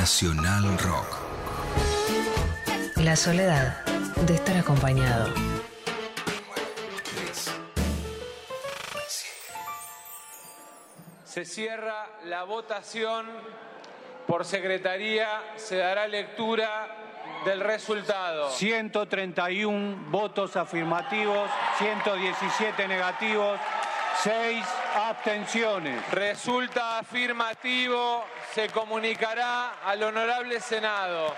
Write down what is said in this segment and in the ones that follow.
Nacional Rock. La soledad de estar acompañado. Se cierra la votación. Por secretaría se dará lectura del resultado. 131 votos afirmativos, 117 negativos, 6 abstenciones. Resulta afirmativo, se comunicará al honorable Senado.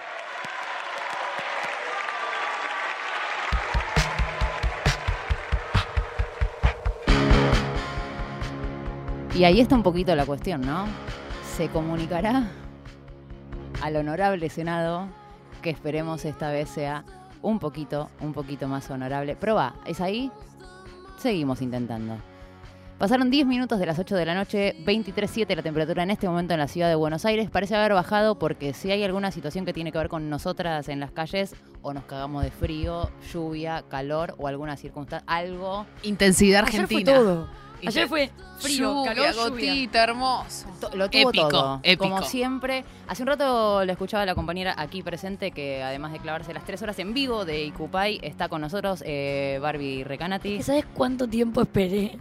Y ahí está un poquito la cuestión, ¿no? Se comunicará al honorable Senado que esperemos esta vez sea un poquito, un poquito más honorable. Pero va, ¿es ahí? Seguimos intentando. Pasaron 10 minutos de las 8 de la noche, 23.7 la temperatura en este momento en la ciudad de Buenos Aires. Parece haber bajado porque si hay alguna situación que tiene que ver con nosotras en las calles, o nos cagamos de frío, lluvia, calor o alguna circunstancia, algo. Intensidad Ayer fue argentina. todo. Ayer fue frío, Lluvia, calor, lluvia. gotita, hermoso. To- Lo tuvo Épico, todo. épico. Como siempre. Hace un rato le escuchaba a la compañera aquí presente que además de clavarse las tres horas en vivo de Icupay, está con nosotros eh, Barbie Recanati. ¿Sabes cuánto tiempo esperé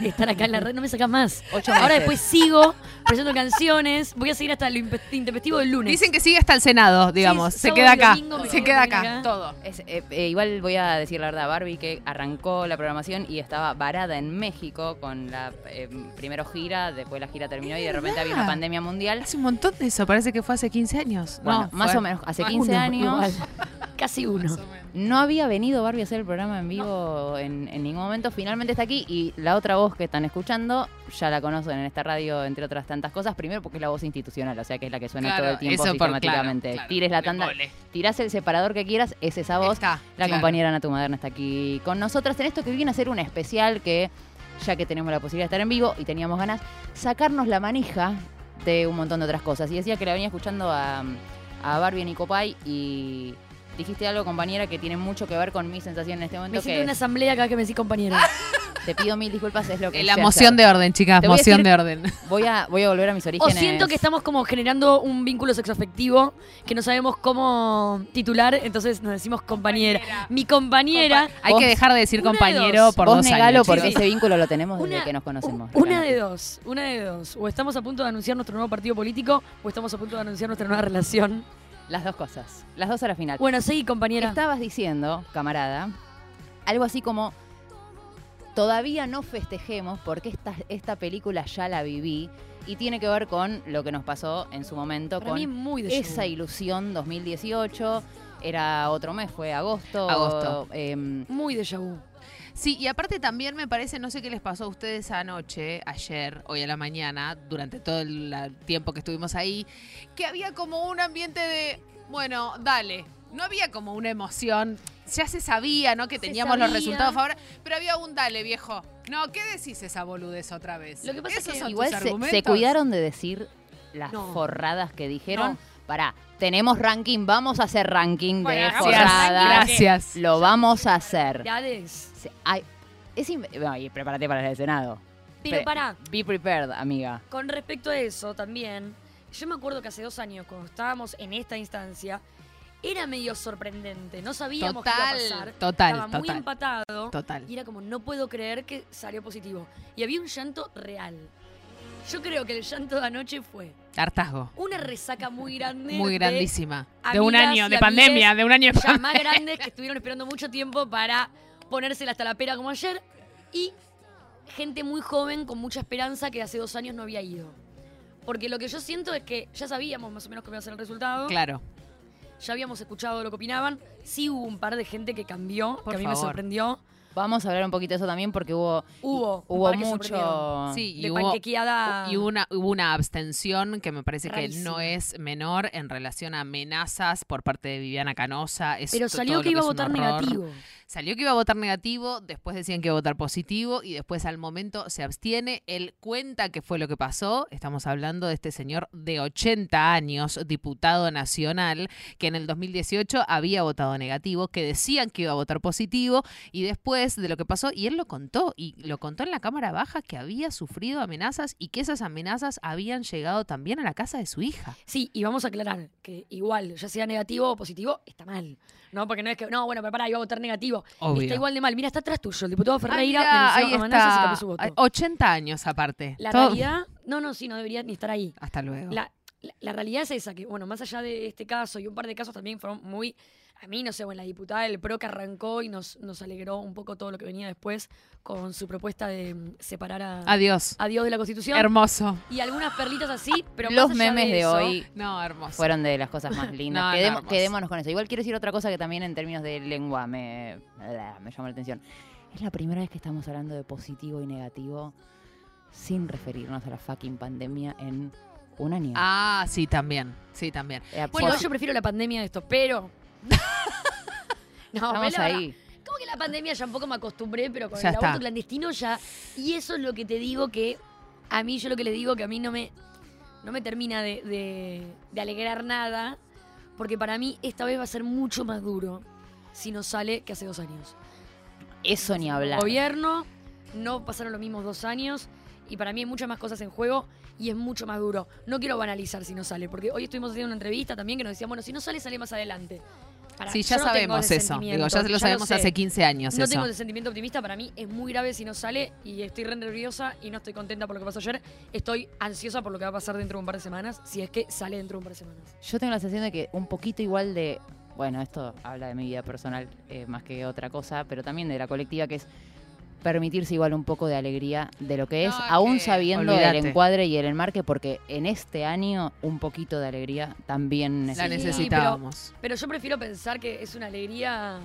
estar acá en la red? No me sacas más. Ocho Ahora meses. después sigo presentando canciones. Voy a seguir hasta lo impe- intempestivo del lunes. Dicen que sigue hasta el Senado, digamos. Sí, se sábado queda y acá. domingo me Se quedo queda acá. acá. Todo. Es, eh, eh, igual voy a decir la verdad, Barbie, que arrancó la programación y estaba varada en México con la eh, primero gira, después la gira terminó y de repente había una pandemia mundial. Hace un montón de eso. Parece que fue hace 15 años. Bueno, No, más fue- o menos, hace Uno, 15 años. igual. Casi uno. No había venido Barbie a hacer el programa en vivo en, en ningún momento. Finalmente está aquí y la otra voz que están escuchando ya la conocen en esta radio, entre otras tantas cosas. Primero porque es la voz institucional, o sea que es la que suena Claro, todo el tiempo por- sistemáticamente. claro, claro, Tires la tanda, cole. tirás el separador que quieras, es esa voz. Está, La claro. compañera Natu Maderna está aquí con nosotras en esto que viene a ser un especial que, ya que tenemos la posibilidad de estar en vivo y teníamos ganas, sacarnos la manija de un montón de otras cosas. Y decía que la venía escuchando a, a Barbie en Icopay y dijiste algo, compañera, que tiene mucho que ver con mi sensación en este momento. Me siento que una es, asamblea cada que me decís compañera. te pido mil disculpas, es lo que La sé moción hacer. de orden, chicas. Te voy a Moción decir- de orden. Voy a, voy a volver a mis O orígenes. siento que estamos como generando un vínculo sexoafectivo que no sabemos cómo titular, entonces nos decimos compañera. Mi compañera. Hay Vos- que dejar de decir de compañero dos. por Vos dos negalo años. porque ese vínculo lo tenemos desde que nos conocemos. Una de dos, una de dos. O estamos a punto de anunciar nuestro nuevo partido político o estamos a punto de anunciar nuestra nueva relación. Las dos cosas. Las dos a la final. Bueno, seguí, compañera. Estabas diciendo, camarada, algo así como, todavía no festejemos porque esta, esta película ya la viví y tiene que ver con lo que nos pasó en su momento, Para con mí muy de esa ilusión 2018. Era otro mes, fue agosto. Agosto. em, Muy de vu. Sí, y aparte también me parece, no sé qué les pasó a ustedes anoche, ayer, hoy a la mañana, durante todo el tiempo que estuvimos ahí, que había como un ambiente de, bueno, dale. No había como una emoción, ya se sabía, ¿no? Que teníamos los resultados favorables, pero había un dale, viejo. No, ¿qué decís esa boludez otra vez? Lo que pasa es ¿Esos que son igual se, se cuidaron de decir las No. forradas que dijeron. No. Pará, tenemos ranking, vamos a hacer ranking Bueno, de forradas. Gracias. Lo vamos a hacer. Se- ay, es bueno, y prepárate para el Senado. Pero Pre- pará, Be prepared, amiga. con respecto a eso también, yo me acuerdo que hace dos años, cuando estábamos en esta instancia, era medio sorprendente. No sabíamos qué iba a pasar. total, Estaba muy total. empatado. Total. Y era como, no puedo creer que salió positivo. Y había un llanto real. Yo creo que el llanto de anoche fue Hartazgo. una resaca muy grande. Muy grandísima. De un año de pandemia, de un año de ya pandemia. más grandes que estuvieron esperando mucho tiempo para ponérsela hasta la pera como ayer. Y gente muy joven con mucha esperanza que hace dos años no había ido. Porque lo que yo siento es que ya sabíamos más o menos cómo iba a ser el resultado. Claro. Ya habíamos escuchado lo que opinaban. Sí hubo un par de gente que cambió, Por que a mí me sorprendió. Vamos a hablar un poquito de eso también porque hubo, Hubo. hubo que mucho. Sí, y De hubo, panquequeada. y una, hubo una abstención que me parece que no es menor en relación a amenazas por parte de Viviana Canosa. Es Pero salió todo que iba a votar negativo. Salió que iba a votar negativo, después decían que iba a votar positivo y después al momento se abstiene. Él cuenta qué fue lo que pasó. Estamos hablando de este señor de 80 años, diputado nacional, que en el 2018 había votado negativo, que decían que iba a votar positivo y después después de lo que pasó y él lo contó y lo contó en la cámara baja que había sufrido amenazas y que esas amenazas habían llegado también a la casa de su hija. Sí, y vamos a aclarar que igual, ya sea negativo o positivo, está mal. No, porque no es que, no, bueno, pero pará, iba a votar negativo. Obvio. Está igual de mal. Mira, está atrás tuyo. El diputado Ah, Ferreira denunció ahí amenazas y cambió su voto. Ay, 80 años aparte. La Todo- realidad, no, no, sí, no debería ni estar ahí. Hasta luego. La, la- la realidad es esa, que bueno, más allá de este caso y un par de casos también fueron muy, a mí no sé, bueno, la diputada del PRO que arrancó y nos, nos alegró un poco todo lo que venía después con su propuesta de mm, separar a, Adiós. a Dios de la Constitución. Hermoso. y algunas perlitas así, pero Los más allá memes de, eso, hoy No, hermoso. fueron de las cosas más lindas. No, Quedemo- quedémonos con eso. Igual quiero decir otra cosa que también en términos de lengua me, me llama la atención. Es la primera vez que estamos hablando de positivo y negativo sin referirnos a la fucking pandemia en un año. Ah, sí, también. Sí, también. Eh, Bueno, yo prefiero la pandemia de esto, pero... no, estamos ahí. Como que la pandemia ya un poco me acostumbré, pero con Ya el aborto está. clandestino ya. Y eso es lo que te digo que a mí, yo lo que le digo que a mí no me, no me termina de, de- de alegrar nada, porque para mí esta vez va a ser mucho más duro si no sale que hace dos años. Eso ni hablar. Gobierno, no pasaron los mismos dos años, y para mí hay muchas más cosas en juego y es mucho más duro. No quiero banalizar si no sale, porque hoy estuvimos haciendo una entrevista también que nos decían, bueno, si no sale, sale más adelante. Para- Sí, ya no sabemos eso. Digo, ya lo sabemos hace 15 años No eso. tengo ese sentimiento optimista, para mí es muy grave si no sale y estoy re nerviosa y no estoy contenta por lo que pasó ayer. Estoy ansiosa por lo que va a pasar dentro de un par de semanas, si es que sale dentro de un par de semanas. Yo tengo la sensación de que un poquito igual de. Bueno, esto habla de mi vida personal eh, más que otra cosa, pero también de la colectiva, que es permitirse igual un poco de alegría de lo que es, No, aún que sabiendo olvídate. el encuadre y el enmarque, porque en este año un poquito de alegría también La necesitamos. necesitábamos. Pero yo prefiero pensar que es una alegría.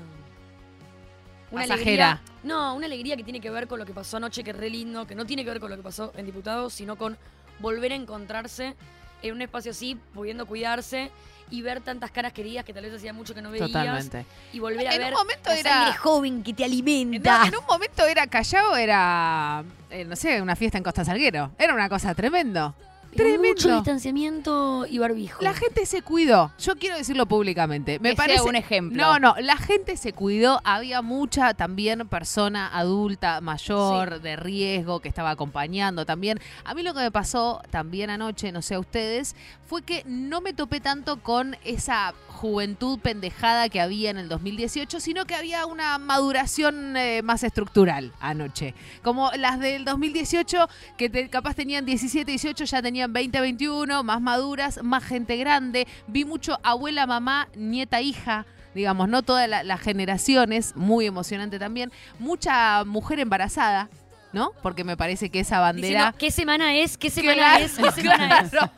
Una Pasajera. alegría. No, una alegría que tiene que ver con lo que pasó anoche, que es re lindo, que no tiene que ver con lo que pasó en diputados, sino con volver a encontrarse en un espacio así, pudiendo cuidarse y ver tantas caras queridas que tal vez hacía mucho que no veías. Totalmente. Y volver a En un ver momento la era- sangre joven que te alimenta. No, en un momento era Callao, era, eh, no sé, una fiesta en Costa Salguero. Era una cosa tremendo. Tremendo. Mucho distanciamiento y barbijo. La gente se cuidó. Yo quiero decirlo públicamente. Me Que sea parece un ejemplo. No, no, la gente se cuidó. Había mucha también persona adulta, mayor, de riesgo, que estaba acompañando también. A mí lo que me pasó también anoche, no sé a ustedes, fue que no me topé tanto con esa juventud pendejada que había en el 2018, sino que había una maduración eh, más estructural anoche. Como las del 2018, que te- capaz tenían 17, 18, ya tenían 20, 21, más maduras, más gente grande. Vi mucho abuela, mamá, nieta, hija digamos, no todas la- las generaciones, muy emocionante también, mucha mujer embarazada, ¿no? Porque me parece que esa bandera... Diciendo, ¿qué semana es? ¿Qué semana Claro, es? ¿Qué semana es? claro.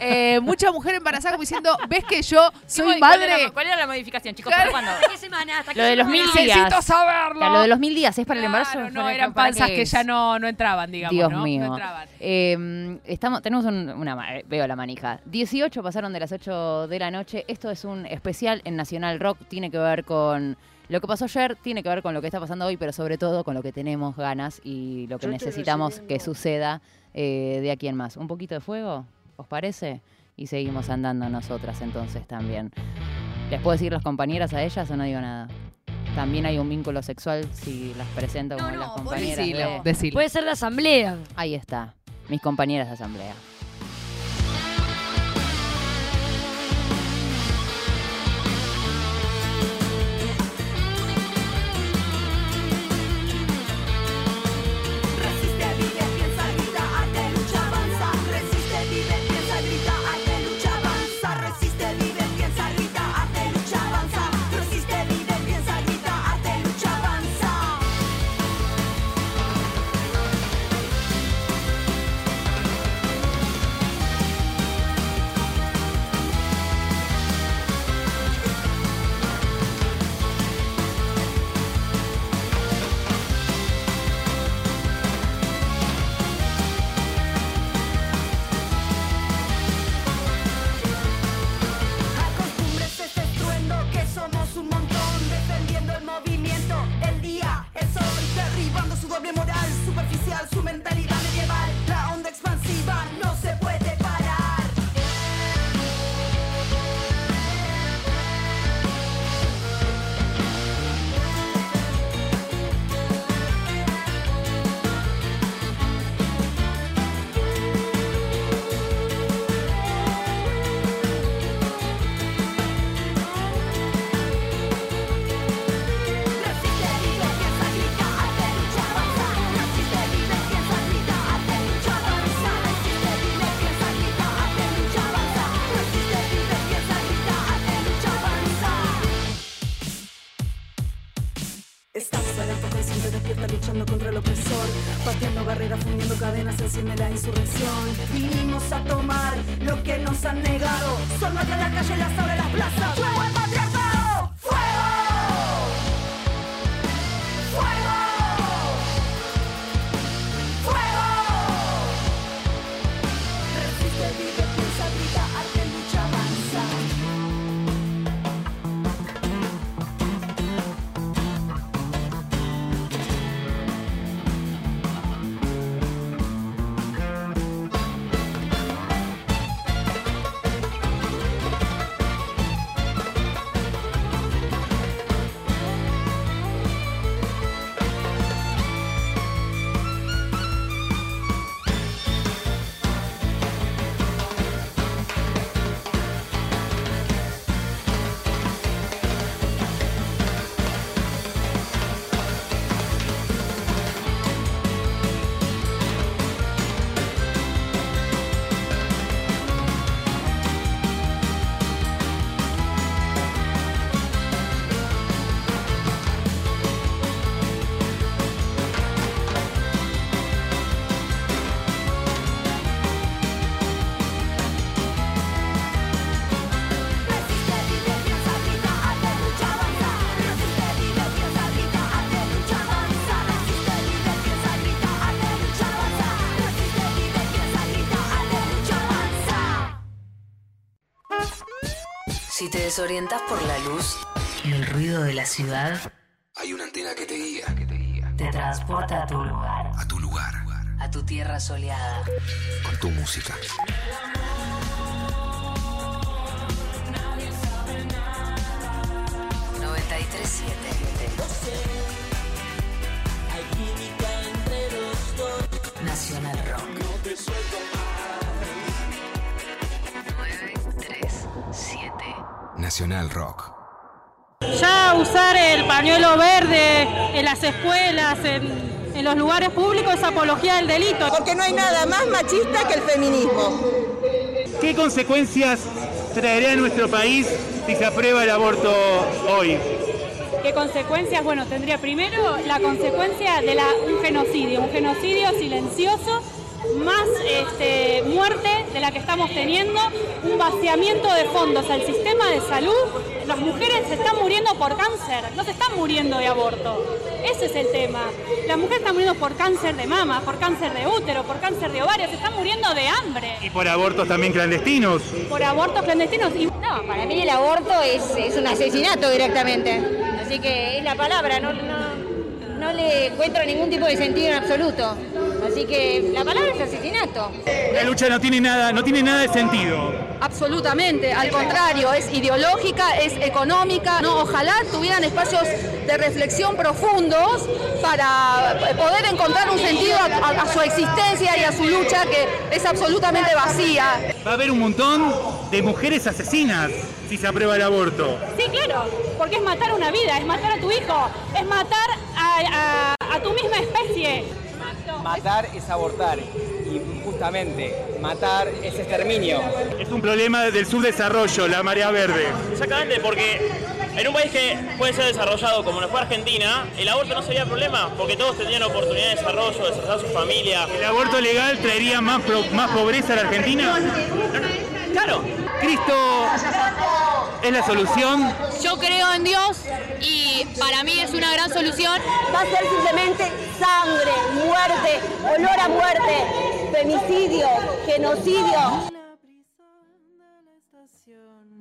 Eh, mucha mujer embarazada como diciendo, ¿ves que yo soy ¿Cuál madre? era ¿Cuál era la modificación, chicos? Claro. ¿Para cuándo? ¿Qué semana? ¿Hasta qué Lo de los mil Necesito días. saberlo. Claro, lo de los mil días es para el embarazo. No, ¿Para- eran panzas que es? ya no, no entraban, digamos, Dios ¿no? No mío. entraban. Eh, estamos, tenemos un- una. eh, Veo la manija. 18 pasaron de las 8 de la noche. Esto es un especial en Nacional Rock. Tiene que ver con lo que pasó ayer, tiene que ver con lo que está pasando hoy, pero sobre todo con lo que tenemos ganas y lo que Yo necesitamos que suceda eh, de aquí en más. ¿Un poquito de fuego? ¿Os parece? Y seguimos andando nosotras entonces también. ¿Les puedo decir las compañeras a ellas o no digo nada? También hay un vínculo sexual si las presento No, como no, las compañeras. Decilo, de- decilo. Puede ser la asamblea. Ahí está, mis compañeras de asamblea. fuerza consciente despierta luchando contra el opresor Partiendo barreras, fundiendo cadenas, enciende la insurrección. Vinimos a tomar lo que nos han negado. Son más de la calle, las abre las plazas. ¡Fuego! Desorientas por la luz y el ruido de la ciudad, Hay una antena que te guía, que te guía. te transporta a tu lugar, A tu lugar. a tu tierra soleada. Con tu música. Nacional Rock. Ya usar el pañuelo verde en las escuelas, en, en los lugares públicos es apología del delito. Porque no hay nada más machista que el feminismo. ¿Qué consecuencias traería a nuestro país si se aprueba el aborto hoy? ¿Qué consecuencias? Bueno, tendría primero la consecuencia de la, un genocidio, un genocidio silencioso, más este, muerte de la que estamos teniendo, un vaciamiento de fondos al sistema de salud. Las mujeres se están muriendo por cáncer, no se están muriendo de aborto. Ese es el tema. Las mujeres están muriendo por cáncer de mama, por cáncer de útero, por cáncer de ovario, se están muriendo de hambre. Y por abortos también clandestinos. Por abortos clandestinos. Y No, para mí el aborto es, es un asesinato directamente. Así que es la palabra, no, no, no le encuentro ningún tipo de sentido en absoluto. Así que la palabra es asesinato. La lucha no tiene nada, no tiene nada de sentido. Absolutamente, al contrario, es ideológica, es económica. ¿no? Ojalá tuvieran espacios de reflexión profundos para poder encontrar un sentido a, a- a su existencia y a su lucha que es absolutamente vacía. Va a haber un montón de mujeres asesinas si se aprueba el aborto. Sí, claro, porque es matar una vida, es matar a tu hijo, es matar a, a- a tu misma especie. Matar es abortar y justamente matar es exterminio. Es un problema del subdesarrollo, la marea verde. Exactamente, porque en un país que puede ser desarrollado como lo fue Argentina, el aborto no sería problema, porque todos tendrían oportunidad de desarrollo, de desarrollar su familia. ¿El aborto legal traería más, pro- más pobreza a la Argentina? Claro. Cristo es la solución. Yo creo en Dios y para mí es una gran solución. Va a ser simplemente sangre, muerte, olor a muerte, femicidio, genocidio.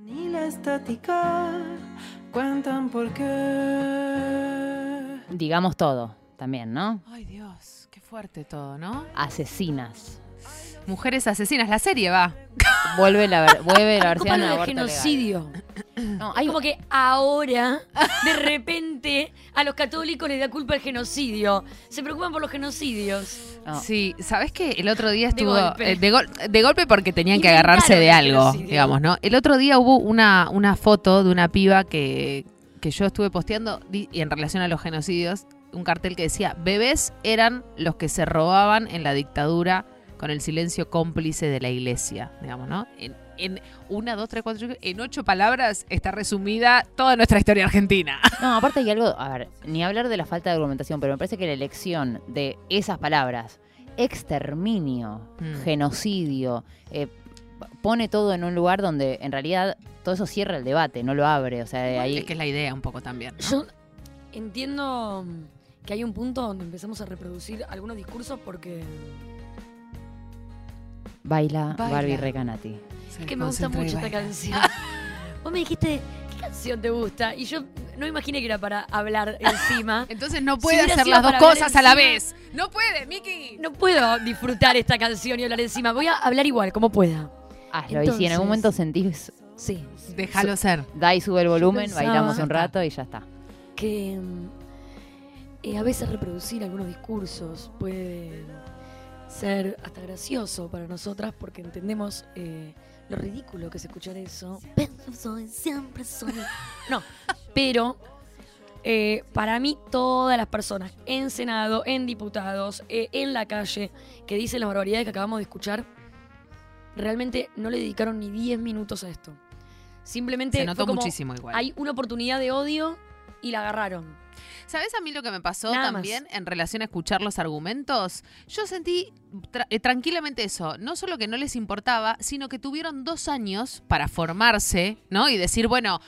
Ni la estática cuentan por qué. Digamos todo también, ¿no? Ay, Dios, qué fuerte todo, ¿no? Asesinas. Mujeres asesinas, la serie va. Vuelve la, ver- vuelve la versión de legal. genocidio. No, hay como que ahora, de repente, a los católicos les da culpa el genocidio. Se preocupan por los genocidios. Sí, ¿sabes qué? El otro día De estuvo golpe. eh, de, gol- de golpe porque tenían que agarrarse de algo, genocidio. digamos, ¿no? El otro día hubo una, una foto de una piba que, que yo estuve posteando y en relación a los genocidios, un cartel que decía, bebés eran los que se robaban en la dictadura con el silencio cómplice de la iglesia, digamos, ¿no? En, en una, dos, tres, cuatro, cinco, en ocho palabras está resumida toda nuestra historia argentina. No, aparte hay algo, a ver, ni hablar de la falta de argumentación, pero me parece que la elección de esas palabras, exterminio, Mm. genocidio, eh, pone todo en un lugar donde en realidad todo eso cierra el debate, no lo abre. O sea, de ahí. Es que es la idea un poco también. ¿no? Yo entiendo mm, que hay un punto donde empezamos a reproducir algunos discursos porque Baila, Baila. Barbie Recanati. es que me gusta mucho esta canción. Vos me dijiste, ¿qué canción te gusta? Y yo no imaginé que era para hablar encima. Entonces no Si puede hubiera hacer las dos cosas a la vez. No puede, Miki. No puedo disfrutar esta canción y hablar encima. Voy a hablar igual, como pueda. Hazlo, y si en algún momento sentís. Sí. Déjalo ser. Da y sube el volumen, bailamos un rato y ya está. que eh, a veces reproducir algunos discursos puede ser hasta gracioso para nosotras porque entendemos eh, lo ridículo que es escuchar eso. Pero soy, siempre soy. No, pero eh, para mí todas las personas en Senado, en diputados, eh, en la calle, que dicen las barbaridades que acabamos de escuchar, realmente no le dedicaron ni 10 minutos a esto. Simplemente Se fue notó como, muchísimo igual. Hay una oportunidad de odio y la agarraron. ¿Sabes a mí lo que me pasó Nada también en relación a escuchar los argumentos? Yo sentí tra- eh, tranquilamente eso. No solo que no les importaba, sino que tuvieron dos años para formarse, ¿no? Y decir, bueno,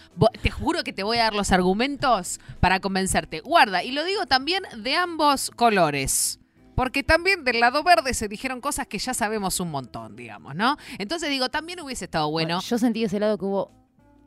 te juro que te voy a dar los argumentos para convencerte. Guarda, y lo digo también de ambos colores. Porque también del lado verde se dijeron cosas que ya sabemos un montón, digamos, ¿no? Entonces digo, también hubiese estado bueno. Yo sentí ese lado que hubo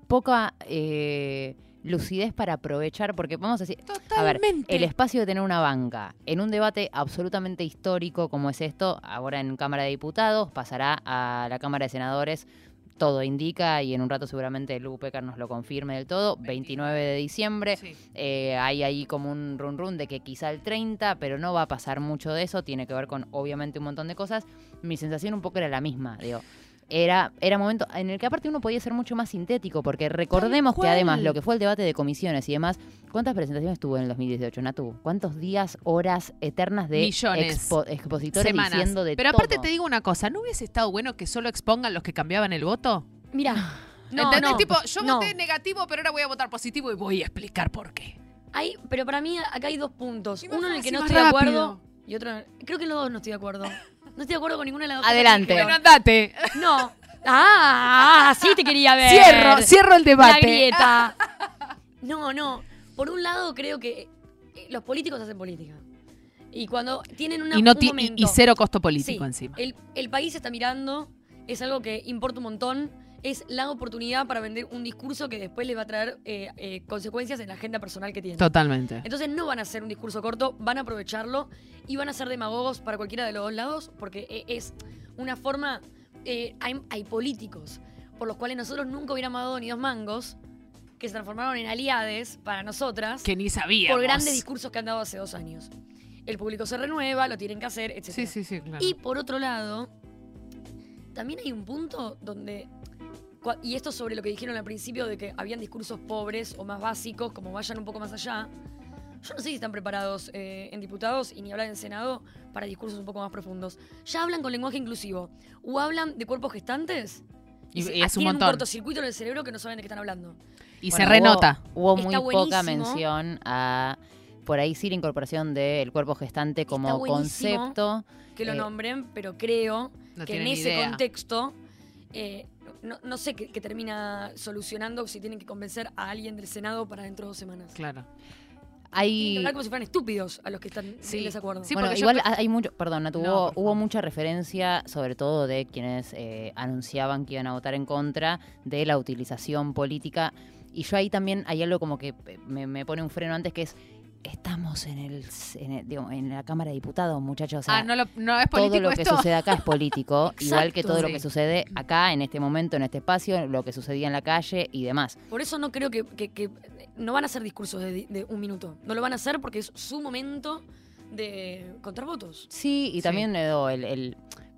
poca eh, lucidez para aprovechar, porque vamos a decir, a ver, el espacio de tener una banca en un debate absolutamente histórico como es esto, ahora en Cámara de Diputados, pasará a la Cámara de Senadores, todo indica, y en un rato seguramente Lu Pecar nos lo confirme del todo, 29 de diciembre, eh, hay ahí como un run run de que quizá el 30, pero no va a pasar mucho de eso, tiene que ver con obviamente un montón de cosas. Mi sensación un poco era la misma, digo. Era, era momento en el que aparte uno podía ser mucho más sintético, porque recordemos que además lo que fue el debate de comisiones y demás, ¿cuántas presentaciones tuvo en el 2018, Natu? ¿Cuántos días, horas eternas de Millones. expo- expositores Semanas. diciendo de Pero aparte todo? te digo una cosa, ¿no hubiese estado bueno que solo expongan los que cambiaban el voto? Mira, no, ¿Entendés? no, tipo, yo no. voté negativo, pero ahora voy a votar positivo y voy a explicar por qué. Hay, pero para mí acá hay dos puntos. Uno en el que no estoy de acuerdo y otro. Creo que en los dos no estoy de acuerdo. No estoy de acuerdo con ninguna de las dos. Adelante. Bueno, andate. No. Ah, sí te quería ver. Cierro, cierro el debate. La grieta. No, no. Por un lado creo que eh, los políticos hacen política. Y cuando tienen una, Y, no un ti- y- momento- y cero costo político Sí, encima. El, el país está mirando, es algo que importa un montón. Es la oportunidad para vender un discurso que después le va a traer eh, eh, consecuencias en la agenda personal que tienen. Totalmente. Entonces no van a hacer un discurso corto, van a aprovecharlo y van a ser demagogos para cualquiera de los dos lados, porque eh, es una forma. eh, hay, hay políticos por los cuales nosotros nunca hubiéramos dado ni dos mangos, que se transformaron en aliades para nosotras. Que ni sabíamos. Por grandes discursos que han dado hace dos años. El público se renueva, lo tienen que hacer, etc. Sí, sí, sí, claro. Y por otro lado, también hay un punto donde, y esto sobre lo que dijeron al principio de que habían discursos pobres o más básicos, como vayan un poco más allá. Yo no sé si están preparados eh, en diputados y ni hablar en Senado para discursos un poco más profundos. Ya hablan con lenguaje inclusivo o hablan de cuerpos gestantes Y- y es un montón. cortocircuito en el cerebro que no saben de qué están hablando. Y Bueno, se renota. Hubo, muy poca mención a, por ahí sí, la incorporación del cuerpo gestante como concepto. que lo Eh, nombren, pero creo No que en ese idea. contexto eh, no, no sé qué, qué termina solucionando si tienen que convencer a alguien del Senado para dentro de dos semanas. Claro. Hay, que hablar como si fueran estúpidos a los que están Sí. en desacuerdo. Sí, bueno, yo igual hay mucho, perdón, Natu, No, hubo, hubo mucha referencia, sobre todo de quienes eh, anunciaban que iban a votar en contra de la utilización política. Y yo ahí también hay algo como que eh, me, me pone un freno antes, que es, estamos en el, en, el- digo, en la Cámara de Diputados, muchachos. o sea, ah, no, lo- no es todo político lo que sucede acá es político, igual que todo lo Sí. que sucede acá, en este momento, en este espacio, lo que sucedía en la calle y demás. Por eso no creo que, que- que- no van a hacer discursos de, de un minuto. No lo van a hacer porque es su momento de contar votos. Sí, y Sí. también eh, el, el-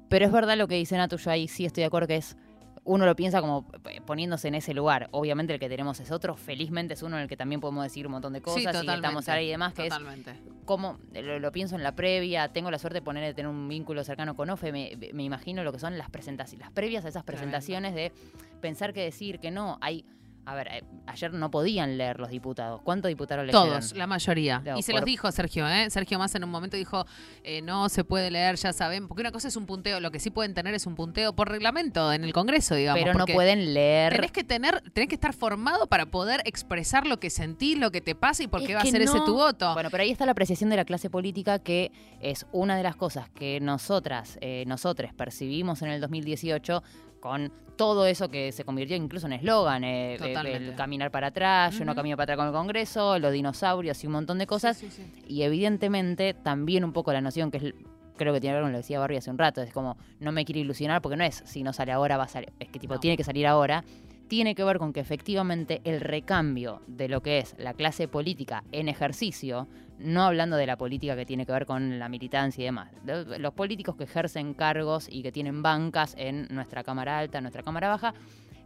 Pero es verdad lo que dice Natu, yo ahí sí estoy de acuerdo que es uno lo piensa como eh, poniéndose en ese lugar. Obviamente el que tenemos es otro, felizmente es uno en el que también podemos decir un montón de cosas y estamos ahí y demás, que totalmente. es como, lo, lo pienso en la previa, tengo la suerte de poner, de tener un vínculo cercano con Ofe, me, me imagino lo que son las presentaciones, las previas a esas presentaciones de pensar que decir que no, hay... A ver, eh, ayer no podían leer los diputados. ¿Cuántos diputados leyeron? Todos, la mayoría. Y se por- los dijo Sergio, ¿eh? Sergio Massa en un momento dijo, eh, no se puede leer, ya saben, porque una cosa es un punteo, lo que sí pueden tener es un punteo por reglamento en el Congreso, digamos. Pero no pueden leer. Tenés que tener, tenés que estar formado para poder expresar lo que sentís, lo que te pasa y por qué Es va a ser ese tu voto. Bueno, pero ahí está la apreciación de la clase política, que es una de las cosas que nosotras, eh, nosotros percibimos en el 2018 con todo eso que se convirtió incluso en eslogan, eh, eh, Totalmente. el caminar para atrás, yo no camino para atrás con el Congreso, los dinosaurios y un montón de cosas. Y evidentemente también un poco la noción que es creo que tiene que ver con lo que decía Barbie hace un rato, es como no me quiero ilusionar porque no es si no sale ahora va a salir, es que tipo tiene que salir ahora. Tiene que ver con que efectivamente el recambio de lo que es la clase política en ejercicio, no hablando de la política que tiene que ver con la militancia y demás, de- los políticos que ejercen cargos y que tienen bancas en nuestra Cámara Alta, en nuestra Cámara Baja,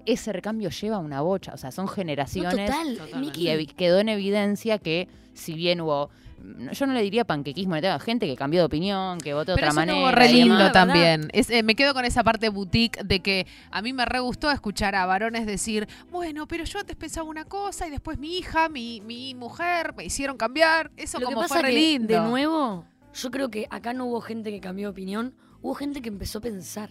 ese recambio lleva una bocha, o sea, son generaciones total, y quedó en evidencia que si bien hubo, yo no le diría panquequismo, le diría gente que cambió de opinión, que votó de Pero otra eso manera. re lindo demás. también. Es, eh, me quedo con esa parte boutique de que a mí me re gustó escuchar a varones decir, bueno, pero yo antes pensaba una cosa y después mi hija, mi, mi mujer me hicieron cambiar. Eso Lo que como pasa fue re que, lindo. de nuevo, yo creo que acá no hubo gente que cambió de opinión, hubo gente que empezó a pensar.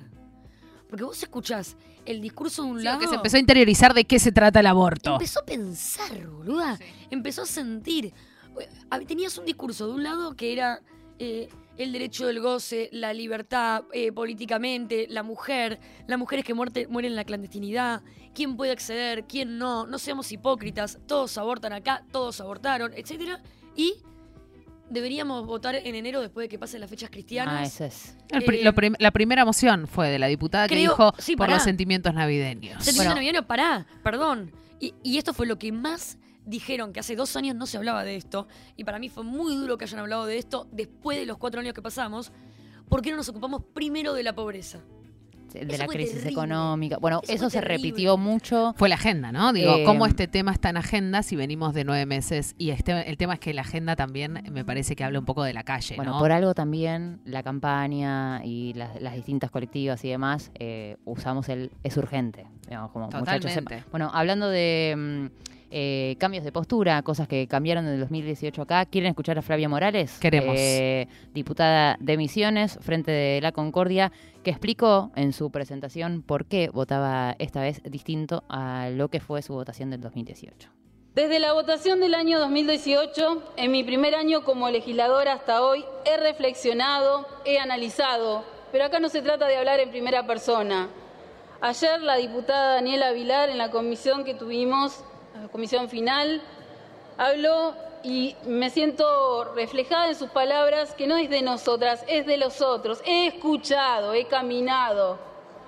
Porque vos escuchás el discurso de un Sí, lado. que se empezó a interiorizar de qué se trata el aborto. Empezó a pensar, boluda. Empezó a sentir. Hab- Tenías un discurso de un lado que era eh, el derecho del goce, la libertad eh, políticamente, la mujer, las mujeres que muerte- mueren en la clandestinidad, quién puede acceder, quién no, no seamos hipócritas, todos abortan acá, todos abortaron, etcétera Y deberíamos votar en enero después de que pasen las fechas cristianas. Ah, eso es. El pri- Eh, lo prim- la primera moción fue de la diputada que dijo sí, por pará. los sentimientos navideños. Sentimiento navideño, pará, perdón. Y, y esto fue lo que más dijeron, que hace dos años no se hablaba de esto. Y para mí fue muy duro que hayan hablado de esto después de los cuatro años que pasamos. ¿Por qué no nos ocupamos primero de la pobreza? de Eso la crisis terrible. económica. Bueno, Eso se terrible. repitió mucho. Fue la agenda, ¿no? Digo, Eh, ¿cómo este tema está en agenda si venimos de nueve meses? Y este, el tema es que la agenda también me parece que habla un poco de la calle, Bueno, ¿no? por algo también la campaña y las, las distintas colectivas y demás eh, usamos el es urgente. digamos, como muchachos. Bueno, hablando de mm, eh, cambios de postura, cosas que cambiaron en el 2018 acá, ¿quieren escuchar a Flavia Morales? Queremos. Eh, diputada de Misiones, Frente de la Concordia, que explicó en su presentación por qué votaba esta vez distinto a lo que fue su votación del 2018. Desde la votación del año 2018, en mi primer año como legisladora hasta hoy, he reflexionado, he analizado, pero acá no se trata de hablar en primera persona. Ayer la diputada Daniela Vilar en la comisión que tuvimos, comisión final, habló y me siento reflejada en sus palabras que no es de nosotras, es de los otros. He escuchado, he caminado.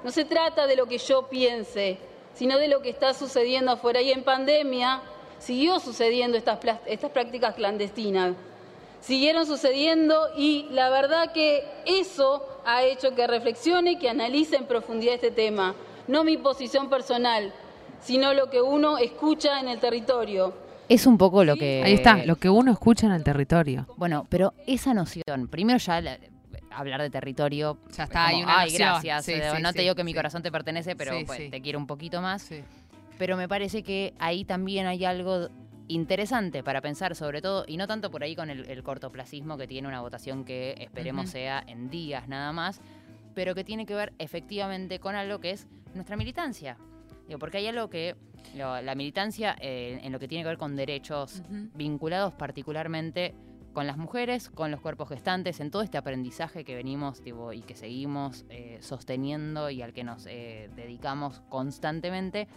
No se trata de lo que yo piense, sino de lo que está sucediendo afuera. Y en pandemia siguió sucediendo estas, estas prácticas clandestinas. Siguieron sucediendo y la verdad que eso ha hecho que reflexione, que analice en profundidad este tema. No mi posición personal, sino lo que uno escucha en el territorio. Es un poco lo que... Ahí está, lo que uno escucha en el territorio. Bueno, pero esa noción, primero ya la- hablar de territorio, Ya está, como, hay una ay, noción". gracias, Sí, eh, sí, no sí, te digo que mi corazón te pertenece, pero Sí, pues, sí. te quiero un poquito más. Pero me parece que ahí también hay algo interesante para pensar, sobre todo, y no tanto por ahí con el, el cortoplacismo que tiene una votación que esperemos sea en días nada más, pero que tiene que ver efectivamente con algo que es nuestra militancia. Digo, porque hay algo que lo- la militancia eh, en lo que tiene que ver con derechos vinculados particularmente con las mujeres, con los cuerpos gestantes, en todo este aprendizaje que venimos tipo, y que seguimos eh, sosteniendo y al que nos eh, dedicamos constantemente,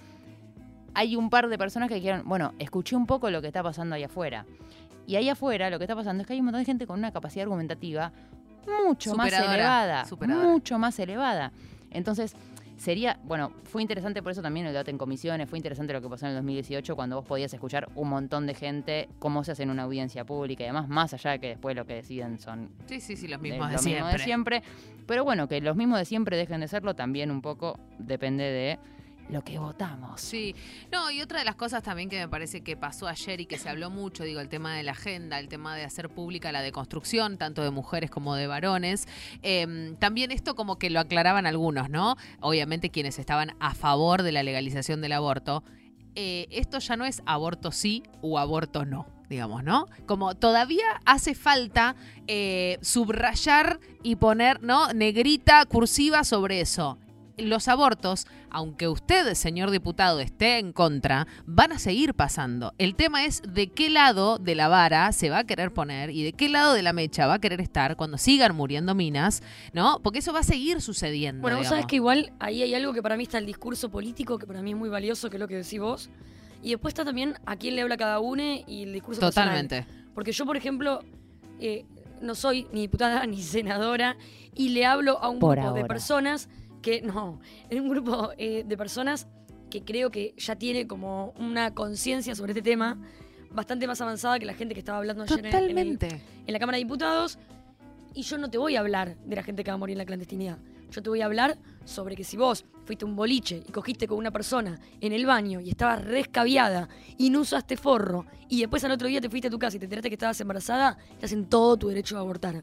hay un par de personas que dijeron, bueno, escuché un poco lo que está pasando ahí afuera. Y ahí afuera lo que está pasando es que hay un montón de gente con una capacidad argumentativa mucho más elevada. superadora. Mucho más elevada. Entonces, Sería, bueno, fue interesante por eso también el debate en comisiones, fue interesante lo que pasó en el 2018 cuando vos podías escuchar un montón de gente cómo se hace en una audiencia pública y además más allá de que después lo que deciden son Sí, sí, sí, los mismos de, lo mismo siempre. de siempre. Pero bueno, que los mismos de siempre dejen de serlo también un poco depende de lo que votamos. Sí, no, y otra de las cosas también que me parece que pasó ayer y que se habló mucho, digo, el tema de la agenda, el tema de hacer pública la deconstrucción, tanto de mujeres como de varones. Eh, también esto como que lo aclaraban algunos, ¿no? Obviamente quienes estaban a favor de la legalización del aborto. Eh, esto ya no es aborto sí o aborto no. Digamos, ¿no? Como todavía hace falta eh, subrayar y poner, ¿no? Negrita, cursiva sobre eso los abortos, aunque usted, señor diputado, esté en contra, van a seguir pasando. El tema es de qué lado de la vara se va a querer poner y de qué lado de la mecha va a querer estar cuando sigan muriendo minas, ¿no? Porque eso va a seguir sucediendo. Bueno, vos digamos. sabés que igual ahí hay algo que para mí está el discurso político, que para mí es muy valioso, que es lo que decís vos. Y después está también a quién le habla cada uno y el discurso personal. Totalmente. Porque yo, por ejemplo, eh, no soy ni diputada ni senadora y le hablo a un Por grupo de personas que, no, es un grupo eh, de personas que creo que ya tiene como una conciencia sobre este tema bastante más avanzada que la gente que estaba hablando ayer en- en, el- en la Cámara de Diputados. Y yo no te voy a hablar de la gente que va a morir en la clandestinidad. Yo te voy a hablar sobre que si vos fuiste un boliche y cogiste con una persona en el baño y estabas rescaviada y no usaste forro y después al otro día te fuiste a tu casa y te enteraste que estabas embarazada, estás en todo tu derecho a abortar.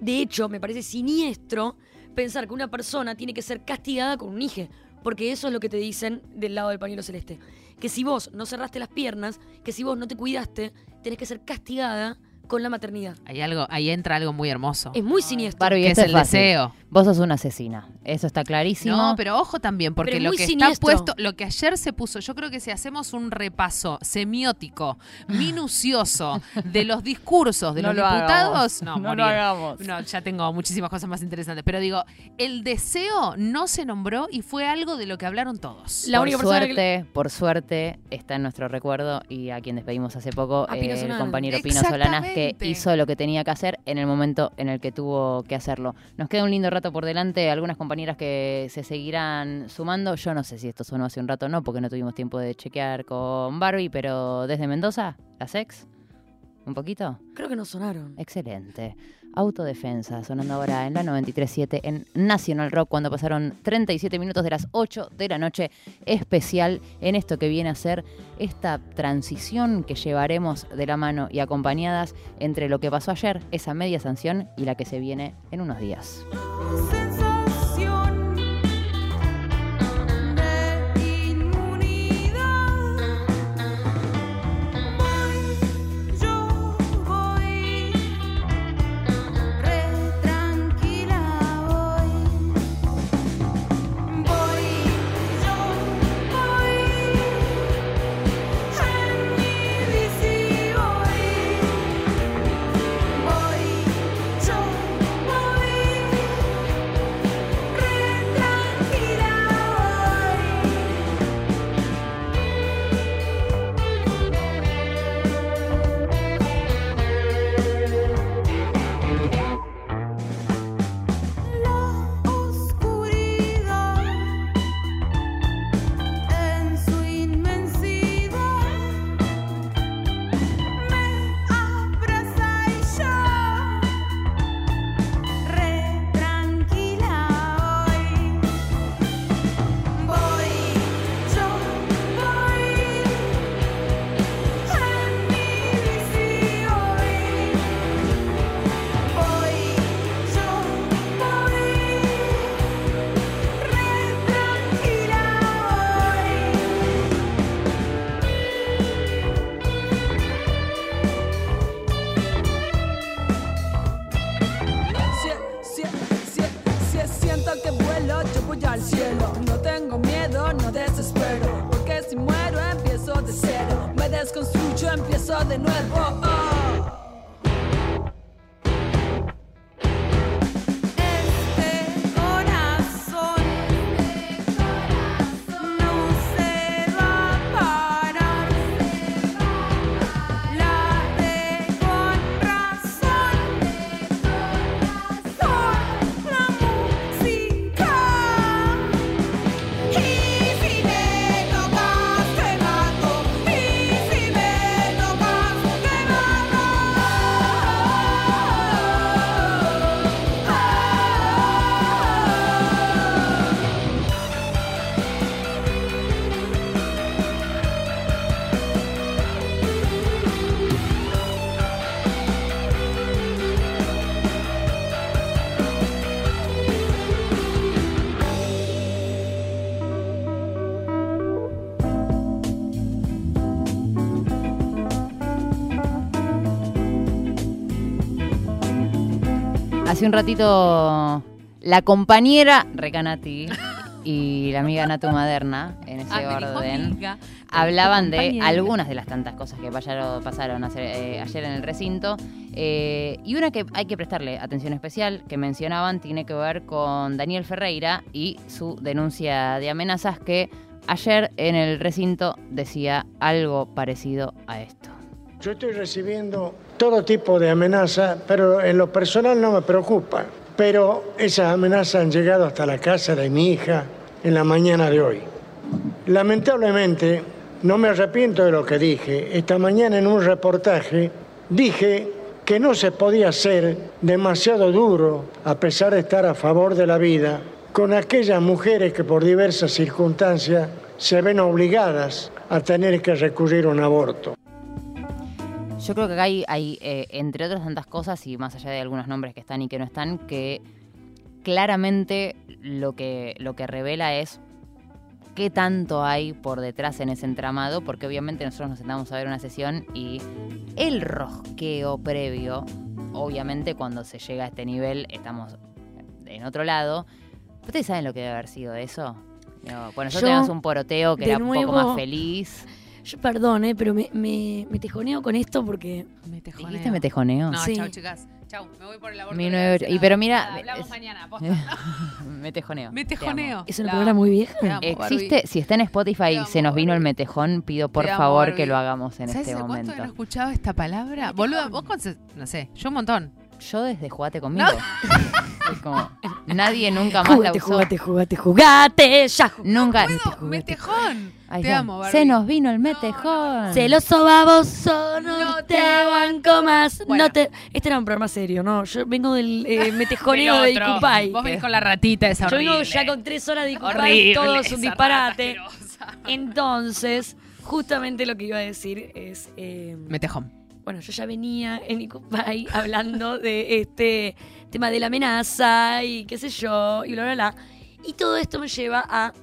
De hecho, me parece siniestro pensar que una persona tiene que ser castigada con un hijo, porque eso es lo que te dicen del lado del pañuelo celeste. Que si vos no cerraste las piernas, que si vos no te cuidaste, tenés que ser castigada con la maternidad. Hay algo, ahí entra algo muy hermoso. Es muy siniestro. Barbie, Que es es el fácil. deseo. Vos sos una asesina. Eso está clarísimo. No, pero ojo también, porque lo que siniestro. está puesto, lo que ayer se puso, yo creo que si hacemos un repaso semiótico, minucioso, de los discursos de No los lo diputados, hagamos. no, No lo hagamos. No, ya tengo muchísimas cosas más interesantes. Pero digo, el deseo no se nombró y fue algo de lo que hablaron todos. La por única suerte, por suerte, está en nuestro recuerdo y a quien despedimos hace poco, eh, el compañero Pino Solanas, que hizo lo que tenía que hacer en el momento en el que tuvo que hacerlo. Nos queda un lindo rato por delante, algunas compañeras que se seguirán sumando. Yo no sé si esto sonó hace un rato o no, porque no tuvimos tiempo de chequear con Barbie, pero desde Mendoza, las ex, un poquito. Creo que no sonaron. Excelente. Autodefensa, sonando ahora en la 93.7 en National Rock, cuando pasaron 37 minutos de las 8 de la noche, especial en esto que viene a ser esta transición que llevaremos de la mano y acompañadas entre lo que pasó ayer, esa media sanción, y la que se viene en unos días. Al cielo. No tengo miedo, no desespero. Porque si muero, empiezo de cero. Me desconstruyo, empiezo de nuevo. Oh. Un ratito la compañera Recanati y la amiga Natu Maderna, en ese Ah, orden, amiga, hablaban de algunas de las tantas cosas que pasaron, eh, ayer en el recinto. eh, y una que hay que prestarle atención especial, que mencionaban, tiene que ver con Daniel Ferreira y su denuncia de amenazas que ayer en el recinto decía algo parecido a esto. Yo estoy recibiendo todo tipo de amenazas, pero en lo personal no me preocupa. Pero esas amenazas han llegado hasta la casa de mi hija en la mañana de hoy. Lamentablemente, no me arrepiento de lo que dije. Esta mañana en un reportaje dije que no se podía ser demasiado duro, a pesar de estar a favor de la vida, con aquellas mujeres que por diversas circunstancias se ven obligadas a tener que recurrir a un aborto. Yo creo que acá hay, hay, eh, entre otras tantas cosas, y más allá de algunos nombres que están y que no están, que claramente lo que, lo que revela es qué tanto hay por detrás en ese entramado, porque obviamente nosotros nos sentamos a ver una sesión y el rosqueo previo, obviamente cuando se llega a este nivel estamos en otro lado. ¿Ustedes saben lo que debe haber sido eso? Digo, Bueno, yo, Yo, tenemos un poroteo que era un poco más feliz. Yo perdón, eh, pero me, me, me tejoneo con esto porque. Me tejoneo. ¿Dijiste me tejoneo? No, Sí. chau, chicas. Chau, me voy por el aborto. 1908. Y pero mira, hablamos es- mañana, posta. me tejoneo. Me te tejoneo. amo. Es una La- palabra muy vieja. Te amo, Existe, Barbie. si está en Spotify y se nos vino el metejón, pido por amo, favor Barbie. que lo hagamos en ¿Sabes este cuánto momento. que no he escuchado esta palabra? Boluda, vos con... No sé, yo un montón. Yo desde Jugate conmigo. Es como, nadie nunca más la Jugate, usó. jugate, jugate, jugate, ya. Nunca. Metejón. Ay, Te ya. amo, Barbie. Se nos vino el metejón. Celoso baboso, no, No te banco más. Bueno. No te... Este era un programa serio, ¿no? Yo vengo del eh, metejoneo de. Icupay. Vos venís con la ratita esa Yo vengo horrible. ya con tres horas de Icupay, Horrible, todo es un disparate. Entonces, justamente lo que iba a decir es... eh, Metejón. Bueno, yo ya venía en Icupay hablando de este tema de la amenaza y qué sé yo, y bla, bla, bla. Y todo esto me lleva a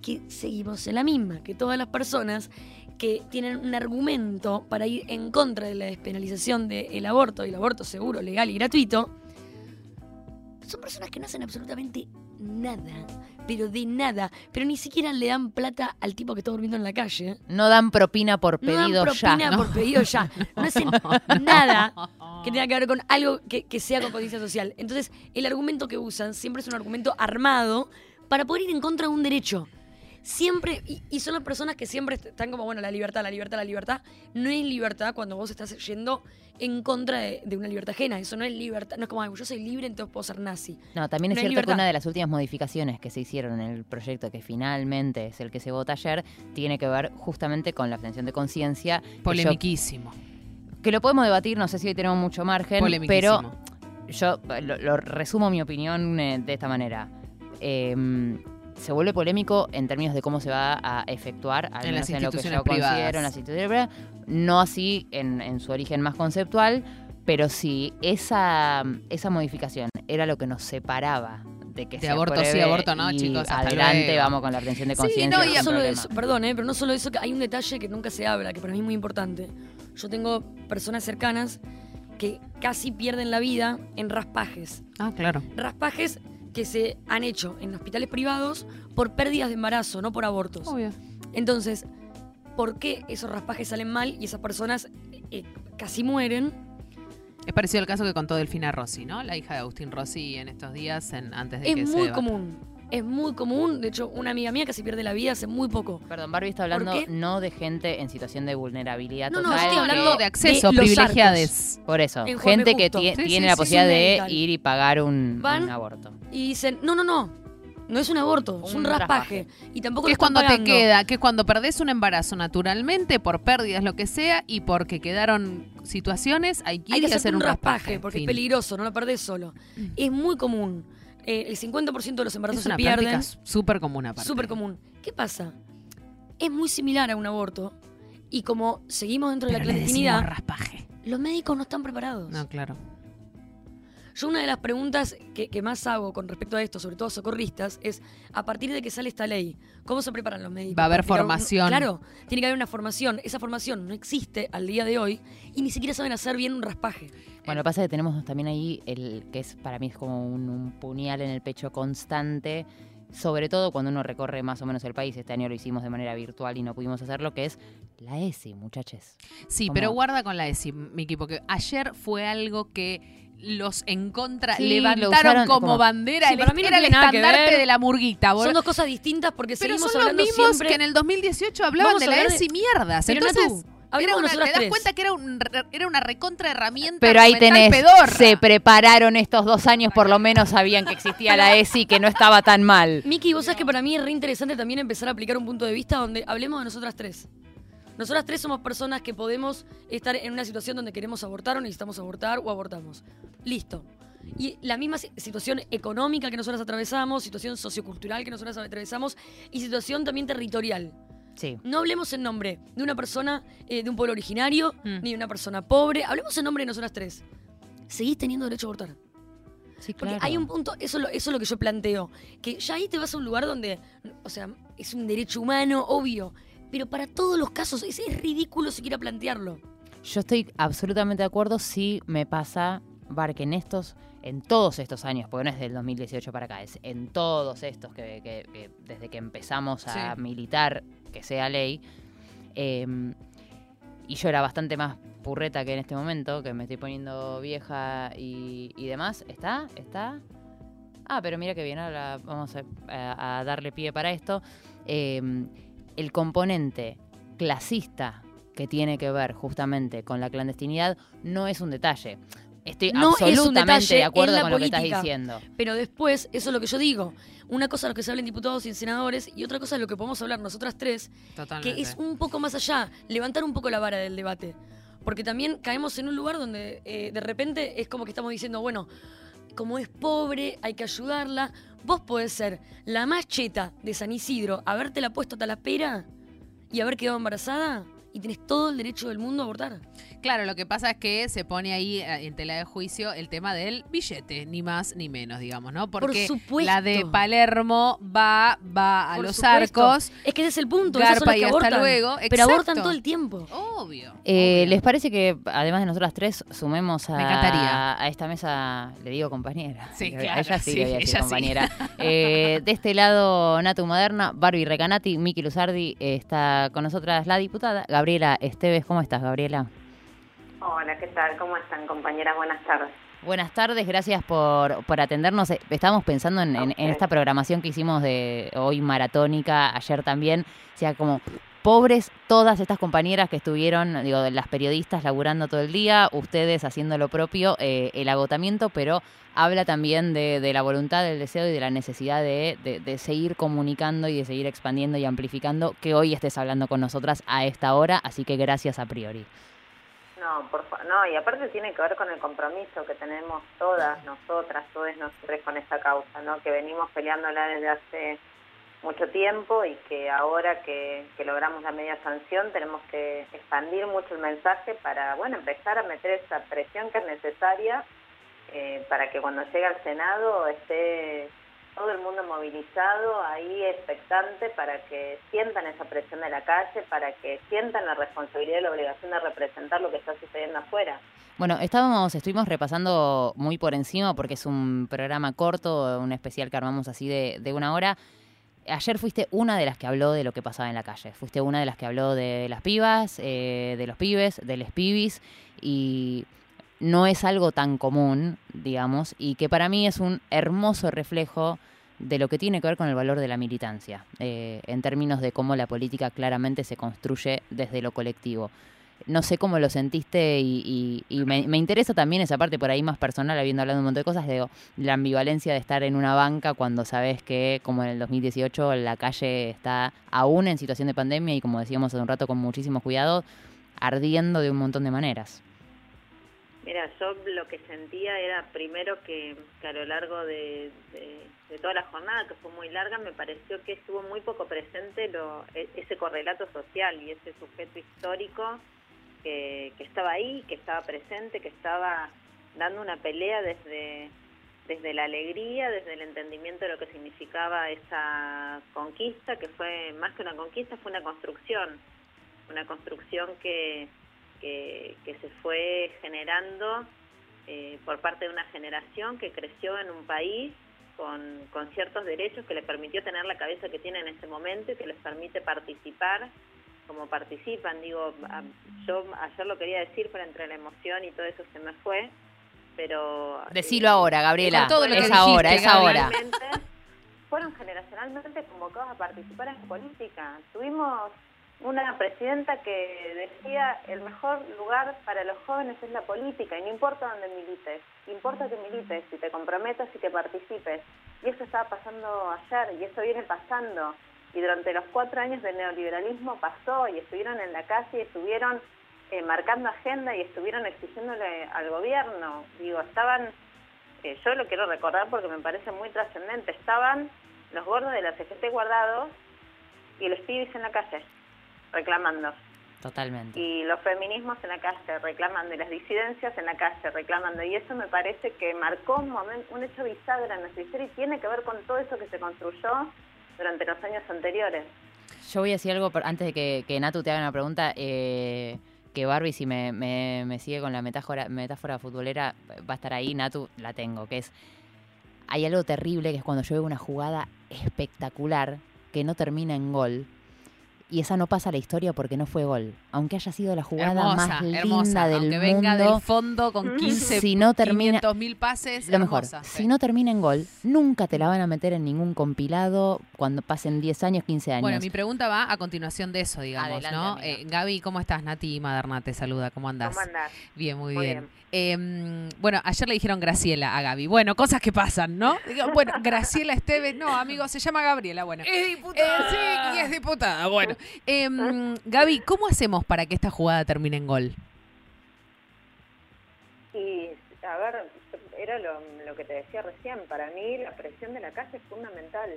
que seguimos en la misma, que todas las personas que tienen un argumento para ir en contra de la despenalización del aborto y el aborto seguro, legal y gratuito, son personas que no hacen absolutamente nada, pero de nada, pero ni siquiera le dan plata al tipo que está durmiendo en la calle. No dan propina por No dan pedido propina ya. por pedido ya. No hacen nada que tenga que ver con algo que, que sea con conciencia social. Entonces, el argumento que usan siempre es un argumento armado para poder ir en contra de un derecho. Siempre, y, y son las personas que siempre están como, bueno, la libertad, la libertad, la libertad. No es libertad cuando vos estás yendo en contra de, de una libertad ajena. Eso no es libertad. No es como, "Ay, yo soy libre, entonces puedo ser nazi. No, también es No cierto que una de las últimas modificaciones que se hicieron en el proyecto, que finalmente es el que se vota ayer, tiene que ver justamente con la abstención de conciencia. que yo- Polemiquísimo. Que lo podemos debatir, no sé si hoy tenemos mucho margen, pero yo lo, lo resumo mi opinión eh, de esta manera. Eh, se vuelve polémico en términos de cómo se va a efectuar, al En menos las en lo que yo instituciones privadas. considero en las instituciones privadas, no así en, en su origen más conceptual, pero si esa, esa modificación era lo que nos separaba de que De se aborto sí, aborto no, y chicos, hasta adelante luego. vamos con la obtención de Sí, conciencia. no, y no solo problema. eso, perdón, eh, pero no solo eso, que hay un detalle que nunca se habla, que para mí es muy importante. Yo tengo personas cercanas que casi pierden la vida en raspajes. Ah, claro. Raspajes que se han hecho en hospitales privados por pérdidas de embarazo, no por abortos. Obvio. Entonces, ¿por qué esos raspajes salen mal y esas personas eh, casi mueren? Es parecido al caso que contó Delfina Rossi, ¿no? La hija de Agustín Rossi en estos días, en, antes de que Es se muy debata. común. Es muy común. De hecho, una amiga mía casi pierde la vida hace muy poco. Perdón, Barbie está hablando ¿Por qué? no de gente en situación de vulnerabilidad No, no, total. estoy hablando que- de acceso, de. Por eso, En gente que Sí, tiene sí, la sí, posibilidad de medical. ir y pagar un, Van un aborto. Y dicen, no, no, no. No es un aborto, es un Un raspaje. Y tampoco Que es cuando te queda, que es cuando perdés un embarazo naturalmente, por pérdidas, lo que sea, y porque quedaron situaciones, hay que ir Hay que hacer hacer un un raspaje, raspaje. porque fin. es peligroso, no lo perdés solo. Es muy común. Eh, el 50% de los embarazos Es una se pierden. súper común aparte. Súper común. ¿Qué pasa? Es muy similar a un aborto. Y como seguimos dentro de la clandestinidad, raspaje. los médicos no están preparados. No, claro. Yo una de las preguntas que, que más hago con respecto a esto, sobre todo a socorristas, es a partir de que sale esta ley, ¿cómo se preparan los médicos? Va a haber formación. claro, tiene que haber una formación. Esa formación no existe al día de hoy y ni siquiera saben hacer bien un raspaje. Bueno, lo que pasa es que tenemos también ahí el que es para mí es como un, un puñal en el pecho constante, sobre todo cuando uno recorre más o menos el país. Este año lo hicimos de manera virtual y no pudimos hacerlo, que es la ESI, muchachos. Sí, pero guarda con la ESI, Miki, porque ayer fue algo que los en contra Sí, levantaron usaron como, como- bandera. Sí, el- para mí no era el estandarte de la murguita. boludo. Son dos cosas distintas porque pero seguimos son los hablando mismos siempre... que en el 2018 hablaban Vamos de la hablar de- ESI mierdas. Pero, Entonces, era una- te das tres. cuenta que era, un re- era una recontra herramienta Pero ahí tenés, pedorra. se prepararon estos dos años, por lo menos sabían que existía la ESI y que no estaba tan mal. Miki, vos sabés que para mí es re interesante también empezar a aplicar un punto de vista donde hablemos de nosotras tres. Nosotras tres somos personas que podemos estar en una situación donde queremos abortar o necesitamos abortar o abortamos. Listo. Y la misma si- situación económica que nosotras atravesamos, situación sociocultural que nosotras atravesamos y situación también territorial. Sí. No hablemos en nombre de una persona eh, de un pueblo originario Mm. ni de una persona pobre. Hablemos en nombre de nosotras tres. Seguís teniendo derecho a abortar. Sí, Porque claro. hay un punto, eso, lo- eso es lo que yo planteo, que ya ahí te vas a un lugar donde, o sea, es un derecho humano, obvio, pero para todos los casos es, es ridículo siquiera plantearlo. Yo estoy absolutamente de acuerdo si me pasa, Bar, que en estos, en todos estos años, porque no es del 2018 para acá, es en todos estos que, que- que desde que empezamos a Sí. militar que sea ley, eh, y yo era bastante más purreta que en este momento, que me estoy poniendo vieja y, y demás, ¿está? ¿Está? Ah, pero mira que bien, ahora vamos a, a- a darle pie para esto. Eh, el componente clasista que tiene que ver justamente con la clandestinidad no es un detalle. Estoy No es un absolutamente de acuerdo con lo que estás diciendo. Pero después, eso es lo que yo digo. Una cosa es lo que se habla en diputados y en senadores, y otra cosa es lo que podemos hablar nosotras tres, Totalmente. que es un poco más allá, levantar un poco la vara del debate. Porque también caemos en un lugar donde eh, de repente es como que estamos diciendo, bueno, como es pobre, hay que ayudarla. Vos podés ser la más cheta de San Isidro, habértela puesto hasta la pera y haber quedado embarazada, y tenés todo el derecho del mundo a abortar. Claro, lo que pasa es que se pone ahí eh, en tela de juicio el tema del billete, ni más ni menos, digamos, ¿no? Porque supuesto. la de Palermo va, va a Por los supuesto. arcos. Es que ese es el punto. esas son Garpa las y hasta abortan. luego. Pero abortan Exacto. todo el tiempo. Obvio. Eh, ¿Les parece que además de nosotras tres sumemos a, Me encantaría. a esta mesa, le digo compañera? Sí, claro, ella sí, sí, le voy a decir ella sí. compañera. Eh, de este lado, Natu Moderna, Barbie Recanati, Miki Luzardi, eh, está con nosotras la diputada Gabriela Esteves. ¿Cómo estás, Gabriela? Hola, ¿qué tal? ¿Cómo están, compañeras? Buenas tardes. Buenas tardes, gracias por, por atendernos. Eh, Estábamos pensando en, en- en esta programación que hicimos de hoy maratónica, ayer también. O sea, como pobres todas estas compañeras que estuvieron, digo, las periodistas laburando todo el día, ustedes haciendo lo propio, eh, el agotamiento, pero habla también de, de la voluntad, del deseo y de la necesidad de, seguir comunicando y de seguir expandiendo y amplificando que hoy estés hablando con nosotras a esta hora, así que gracias a priori. No, por fa- no, y aparte tiene que ver con el compromiso que tenemos todas nosotras, todos nosotros con esta causa, ¿no? Que venimos peleándola desde hace mucho tiempo y que ahora que, que logramos la media sanción tenemos que expandir mucho el mensaje para, bueno, empezar a meter esa presión que es necesaria eh, para que cuando llegue al Senado esté todo el mundo movilizado, ahí expectante para que sientan esa presión de la calle, para que sientan la responsabilidad y la obligación de representar lo que está sucediendo afuera. Bueno, estábamos, estuvimos repasando muy por encima porque es un programa corto, un especial que armamos así de, de una hora. Ayer fuiste una de las que habló de lo que pasaba en la calle. Fuiste una de las que habló de las pibas, eh, de los pibes, de los pibis y no es algo tan común, digamos, y que para mí es un hermoso reflejo de lo que tiene que ver con el valor de la militancia, eh, en términos de cómo la política claramente se construye desde lo colectivo. No sé cómo lo sentiste y, me, me interesa también esa parte por ahí más personal, habiendo hablado un montón de cosas, de la ambivalencia de estar en una banca cuando sabes que, como en el 2018, la calle está aún en situación de pandemia y, como decíamos hace un rato, con muchísimo cuidado, ardiendo de un montón de maneras. Mira, yo lo que sentía era primero que, que a lo largo de, de- de toda la jornada, que fue muy larga, me pareció que estuvo muy poco presente lo, e- ese correlato social y ese sujeto histórico que, que estaba ahí, que estaba presente, que estaba dando una pelea desde, desde la alegría, desde el entendimiento de lo que significaba esa conquista, que fue más que una conquista, fue una construcción, una construcción que, que, se fue generando eh, por parte de una generación que creció en un país con, con ciertos derechos que le permitió tener la cabeza que tiene en ese momento y que les permite participar como participan. Digo, a- yo ayer lo quería decir, pero entre la emoción y todo eso se me fue. Pero. Decilo ahora, Gabriela. Todo lo que es dijiste, ahora, es ahora. Fueron generacionalmente convocados a participar en política. Tuvimos una presidenta que decía el mejor lugar para los jóvenes es la política y no importa dónde milites, importa que milites y te comprometas y que participes. Y eso estaba pasando ayer y eso viene pasando. Y durante los cuatro años del neoliberalismo pasó y estuvieron en la calle y estuvieron eh, marcando agenda y estuvieron exigiéndole al gobierno. Digo, estaban, eh, yo lo quiero recordar porque me parece muy trascendente, estaban los gordos de la CGT guardados y los pibes en la calle reclamando. Totalmente. Y los feminismos en la calle reclamando y las disidencias en la calle reclamando. Y eso me parece que marcó un, momento, un hecho bisagra en nuestra historia y tiene que ver con todo eso que se construyó durante los años anteriores. Yo voy a decir algo antes de que, Natu te haga una pregunta. eh, que Barbie, si me, me- me sigue con la metáfora, metáfora futbolera, va a estar ahí. Natu la tengo, que es. Hay algo terrible que es cuando yo veo una jugada espectacular que no termina en gol. Y esa no pasa a la historia porque no fue gol. Aunque haya sido la jugada Hermosa, más linda hermosa. del Aunque mundo. venga del fondo con 15, si no termina, 500 mil pases, lo mejor, hermosa, si sí. no termina en gol, nunca te la van a meter en ningún compilado cuando pasen 10 años, 15 años. Bueno, mi pregunta va a continuación de eso, digamos, Adelante, ¿no? Eh, Gaby, ¿cómo estás? Nati Maderna te saluda, ¿cómo andás? ¿Cómo andás? Bien, muy, Muy bien. Eh, bueno, ayer le dijeron Graciela a Gaby. Bueno, cosas que pasan, ¿no? Digo, bueno, Graciela Esteves, no, amigo, se llama Gabriela, bueno. Es diputada. Eh, sí, y es diputada, bueno. Em, Gaby, ¿cómo hacemos para que esta jugada termine en gol? Y, a ver, era lo, lo que te decía recién, para mí la presión de la calle es fundamental.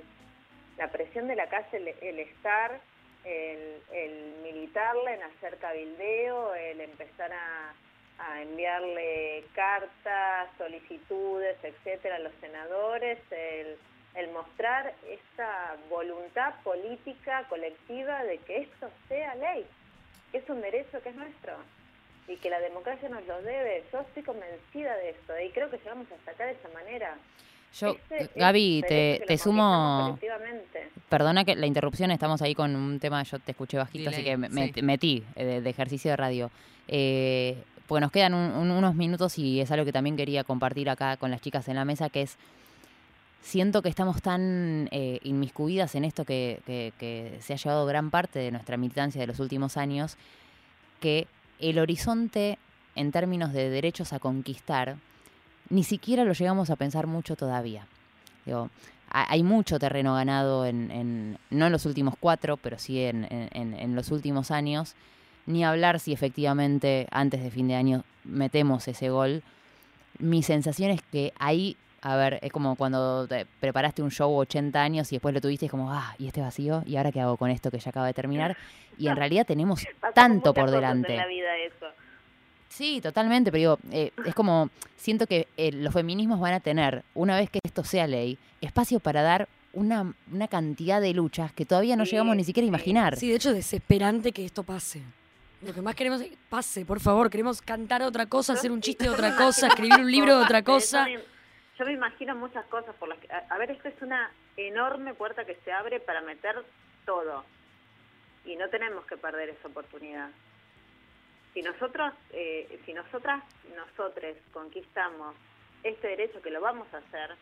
La presión de la calle, el, el estar, el, el militarle en hacer cabildeo, el empezar a, a enviarle cartas, solicitudes, etcétera, a los senadores, el, el mostrar esta voluntad política colectiva de que esto sea ley, que es un derecho que es nuestro y que la democracia nos lo debe. Yo estoy convencida de esto y creo que llegamos hasta acá de esa manera. Yo, Ese es Gaby, te, te sumo. Perdona que la interrupción, estamos ahí con un tema, yo te escuché bajito, así que me, sí. metí eh, de, de ejercicio de radio. Eh, porque nos quedan un- un- unos minutos y es algo que también quería compartir acá con las chicas en la mesa, que es, siento que estamos tan eh, inmiscuidas en esto que, se ha llevado gran parte de nuestra militancia de los últimos años, que el horizonte en términos de derechos a conquistar, ni siquiera lo llegamos a pensar mucho todavía. Digo, ha- hay mucho terreno ganado, en, no en los últimos cuatro, pero sí en- en- en los últimos años. Ni hablar si efectivamente antes de fin de año metemos ese gol. Mi sensación es que ahí, a ver, es como cuando te preparaste un show 80 años y después lo tuviste, es como, ah, ¿y este vacío? ¿Y ahora qué hago con esto que ya acaba de terminar? Y en realidad tenemos tanto por cosas delante. En la vida eso. Sí, totalmente, pero digo, eh, es como, siento que eh, los feminismos van a tener, una vez que esto sea ley, espacio para dar una, una cantidad de luchas que todavía no Sí, llegamos ni siquiera a imaginar. Sí, de hecho, desesperante que esto pase. Lo que más queremos es que pase, por favor. Queremos cantar otra cosa, hacer un chiste de otra cosa, escribir un libro de otra cosa. Yo me, imagino muchas cosas por las que... A, a ver, esto es una enorme puerta que se abre para meter todo. Y no tenemos que perder esa oportunidad. Si nosotros, eh, si nosotras, nosotres conquistamos este derecho que lo vamos a hacer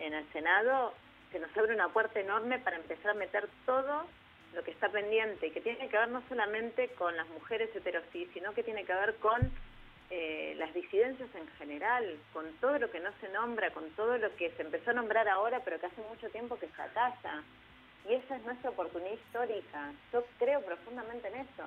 en el Senado, se nos abre una puerta enorme para empezar a meter todo lo que está pendiente y que tiene que ver no solamente con las mujeres heterosis, sino que tiene que ver con eh, las disidencias en general, con todo lo que no se nombra, con todo lo que se empezó a nombrar ahora, pero que hace mucho tiempo que se acalla. Y esa es nuestra oportunidad histórica. Yo creo profundamente en eso.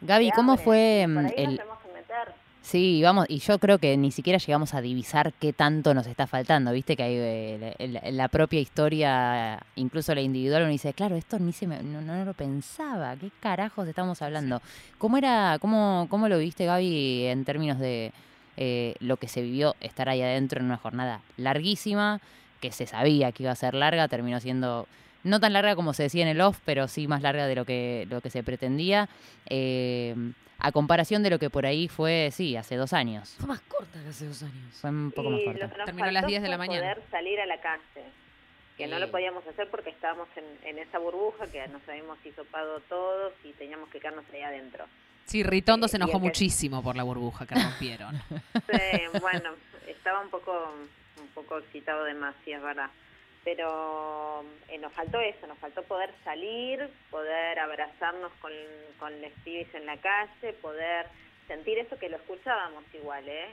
Gaby, ¿cómo fue por mm, ahí el, nos tenemos que meter. Sí, vamos, y yo creo que ni siquiera llegamos a divisar qué tanto nos está faltando, viste que hay eh, la, propia historia, incluso la individual, uno dice, claro, esto ni se me, no, no lo pensaba, ¿qué carajos estamos hablando? ¿Cómo era, cómo, cómo lo viste Gaby en términos de, eh, lo que se vivió, estar ahí adentro en una jornada larguísima, que se sabía que iba a ser larga, terminó siendo no tan larga como se decía en el off, pero sí más larga de lo que, lo que se pretendía, eh, a comparación de lo que por ahí fue, sí, hace dos años. Fue más corta que hace dos años. Fue un poco más corta. lo que nos Terminó a las faltó 10 de la mañana. poder salir a la calle, que no lo podíamos hacer porque estábamos en, en esa burbuja que nos habíamos hisopado todos y teníamos que quedarnos ahí adentro. Sí, Ritondo se enojó muchísimo por la burbuja que rompieron. Sí, bueno, estaba un poco un poco excitado de más, sí, es verdad. Pero eh, nos faltó eso, nos faltó poder salir, poder abrazarnos con, con los pibes en la calle, poder sentir eso que lo escuchábamos igual, ¿eh?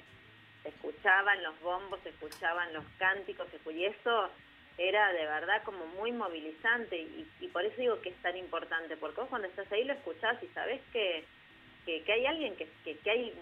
Se escuchaban los bombos, se escuchaban los cánticos, y eso era de verdad como muy movilizante y, y por eso digo que es tan importante, porque vos cuando estás ahí lo escuchás y sabés que, que, que hay alguien que, que hay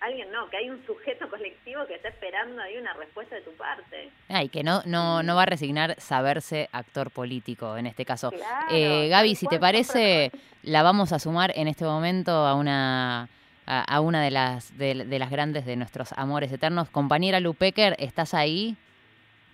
alguien no, que hay un sujeto colectivo que está esperando ahí una respuesta de tu parte. Ay, que no, no, no va a resignar saberse actor político en este caso. Claro, Eh, Gaby, si te parece, la vamos a sumar en este momento a una a, a una de las de, de las grandes de nuestros amores eternos. Compañera Lu Pecker, ¿estás ahí?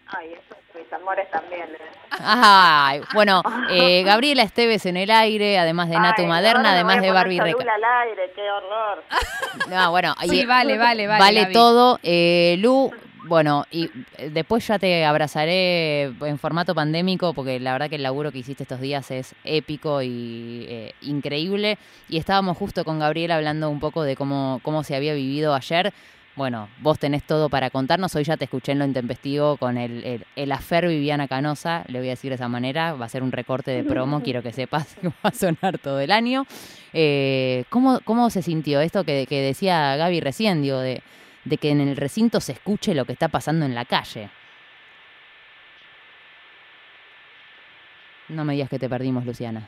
Ay, esos mis amores también. ¿eh? Ay, bueno, eh, Gabriela Esteves en el aire, además de Natu Ay, Maderna, además de Barbie Reca. Al aire, qué horror. No, bueno, Sí, y- vale, vale, vale, Gaby. todo. Eh, Lu, bueno, y eh, después ya te abrazaré en formato pandémico, porque la verdad que el laburo que hiciste estos días es épico y eh, increíble. Y estábamos justo con Gabriela hablando un poco de cómo, cómo se había vivido ayer. Bueno, vos tenés todo para contarnos. Hoy ya te escuché en lo intempestivo con el, el, el afer Viviana Canosa, le voy a decir de esa manera. Va a ser un recorte de promo, quiero que sepas que va a sonar todo el año. Eh, ¿cómo, ¿Cómo se sintió esto que, que decía Gaby recién, digo, de, de que en el recinto se escuche lo que está pasando en la calle? No me digas que te perdimos, Luciana.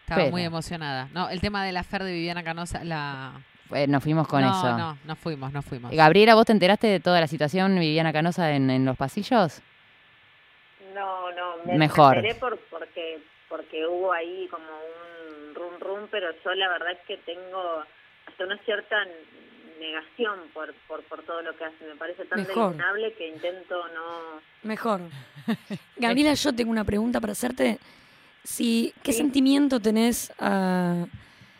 Estaba muy emocionada. No, el tema de la Fer de Viviana Canosa, la... Eh, nos fuimos con no, eso. No, no fuimos, no fuimos. Gabriela, ¿vos te enteraste de toda la situación Viviana Canosa en, en los pasillos? No, no, me, Mejor. me enteré por, porque, porque hubo ahí como un rum rum, pero yo la verdad es que tengo hasta una cierta negación por, por, por todo lo que hace. Me parece tan Mejor. deleznable que intento no... Mejor. Gabriela, yo tengo una pregunta para hacerte. Si, ¿Qué sentimiento tenés ah,